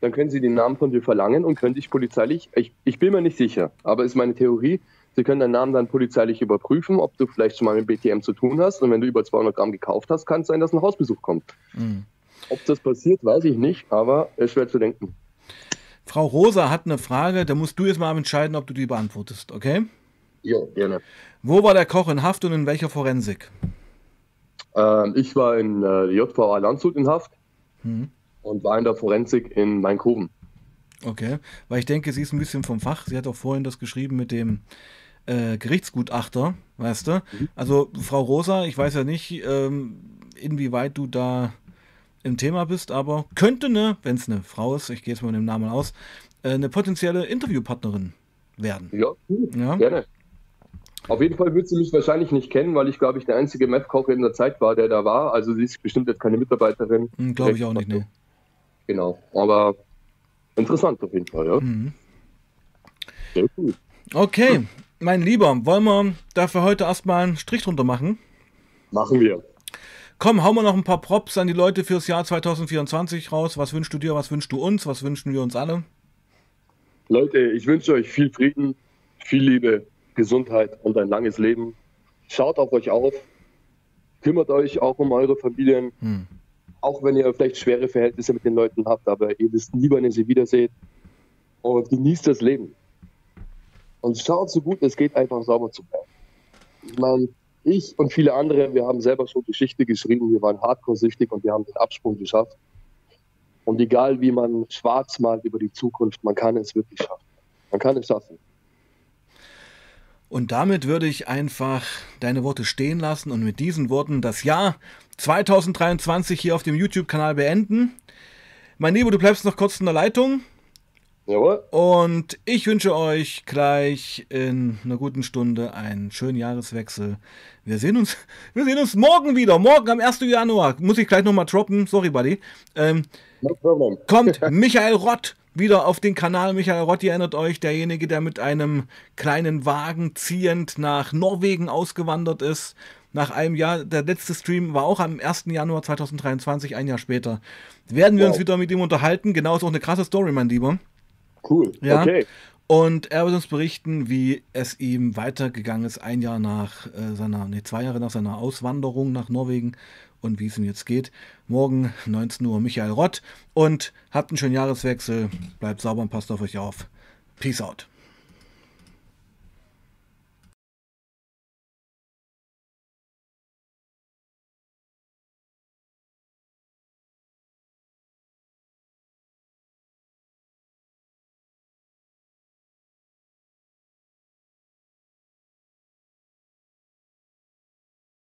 dann können Sie den Namen von dir verlangen und können dich polizeilich, ich, ich bin mir nicht sicher, aber ist meine Theorie, Sie können deinen Namen dann polizeilich überprüfen, ob du vielleicht schon mal mit BTM zu tun hast und wenn du über 200 Gramm gekauft hast, kann es sein, dass ein Hausbesuch kommt. Mhm. Ob das passiert, weiß ich nicht, aber es ist schwer zu denken. Frau Rosa hat eine Frage, da musst du jetzt mal entscheiden, ob du die beantwortest, okay? Ja, gerne. Wo war der Koch in Haft und in welcher Forensik? Ähm, ich war in äh, JVA Landshut in Haft. Mhm und war in der Forensik in Mainkoven. Okay, weil ich denke, sie ist ein bisschen vom Fach. Sie hat auch vorhin das geschrieben mit dem äh, Gerichtsgutachter, weißt du? Mhm. Also, Frau Rosa, ich weiß ja nicht, ähm, inwieweit du da im Thema bist, aber könnte ne, wenn es eine Frau ist, ich gehe jetzt mal mit dem Namen aus, äh, eine potenzielle Interviewpartnerin werden. Ja, ja, gerne. Auf jeden Fall wird sie mich wahrscheinlich nicht kennen, weil ich, glaube ich, der einzige Meth-Koch in der Zeit war, der da war. Also sie ist bestimmt jetzt keine Mitarbeiterin. Hm, glaube ich auch nicht, ne. Genau, aber interessant auf jeden Fall, ja. Mhm. Sehr cool. Okay, mein Lieber, wollen wir dafür heute erstmal einen Strich drunter machen? Machen wir. Komm, hauen wir noch ein paar Props an die Leute fürs Jahr 2024 raus. Was wünschst du dir, was wünschst du uns, was wünschen wir uns alle? Leute, ich wünsche euch viel Frieden, viel Liebe, Gesundheit und ein langes Leben. Schaut auf euch auf, kümmert euch auch um eure Familien. Hm auch wenn ihr vielleicht schwere Verhältnisse mit den Leuten habt, aber ihr wisst nie, wann ihr sie wiederseht. Und genießt das Leben. Und schaut so gut es geht, einfach sauber zu bleiben. Ich meine, ich und viele andere, wir haben selber schon Geschichte geschrieben, wir waren hardcore-süchtig und wir haben den Absprung geschafft. Und egal wie man schwarz malt über die Zukunft, man kann es wirklich schaffen. Man kann es schaffen. Und damit würde ich einfach deine Worte stehen lassen und mit diesen Worten das Jahr 2023 hier auf dem YouTube-Kanal beenden. Mein Lieber, du bleibst noch kurz in der Leitung. Jawohl. Und ich wünsche euch gleich in einer guten Stunde einen schönen Jahreswechsel. Wir sehen uns, wir sehen uns morgen wieder. Morgen am 1. Januar. Muss ich gleich nochmal droppen. Sorry, Buddy. Ähm, no problem. kommt Michael Rott wieder auf den Kanal. Michael Rott, ihr erinnert euch, derjenige, der mit einem kleinen Wagen ziehend nach Norwegen ausgewandert ist. Nach einem Jahr, der letzte Stream war auch am 1. Januar 2023, ein Jahr später. Werden wir wow. uns wieder mit ihm unterhalten. Genau, ist auch eine krasse Story, mein Lieber. Cool. Ja. Okay. Und er wird uns berichten, wie es ihm weitergegangen ist, ein Jahr nach äh, seiner, nee, zwei Jahre nach seiner Auswanderung nach Norwegen und wie es ihm jetzt geht. Morgen 19 Uhr Michael Rott und habt einen schönen Jahreswechsel. Bleibt sauber und passt auf euch auf. Peace out.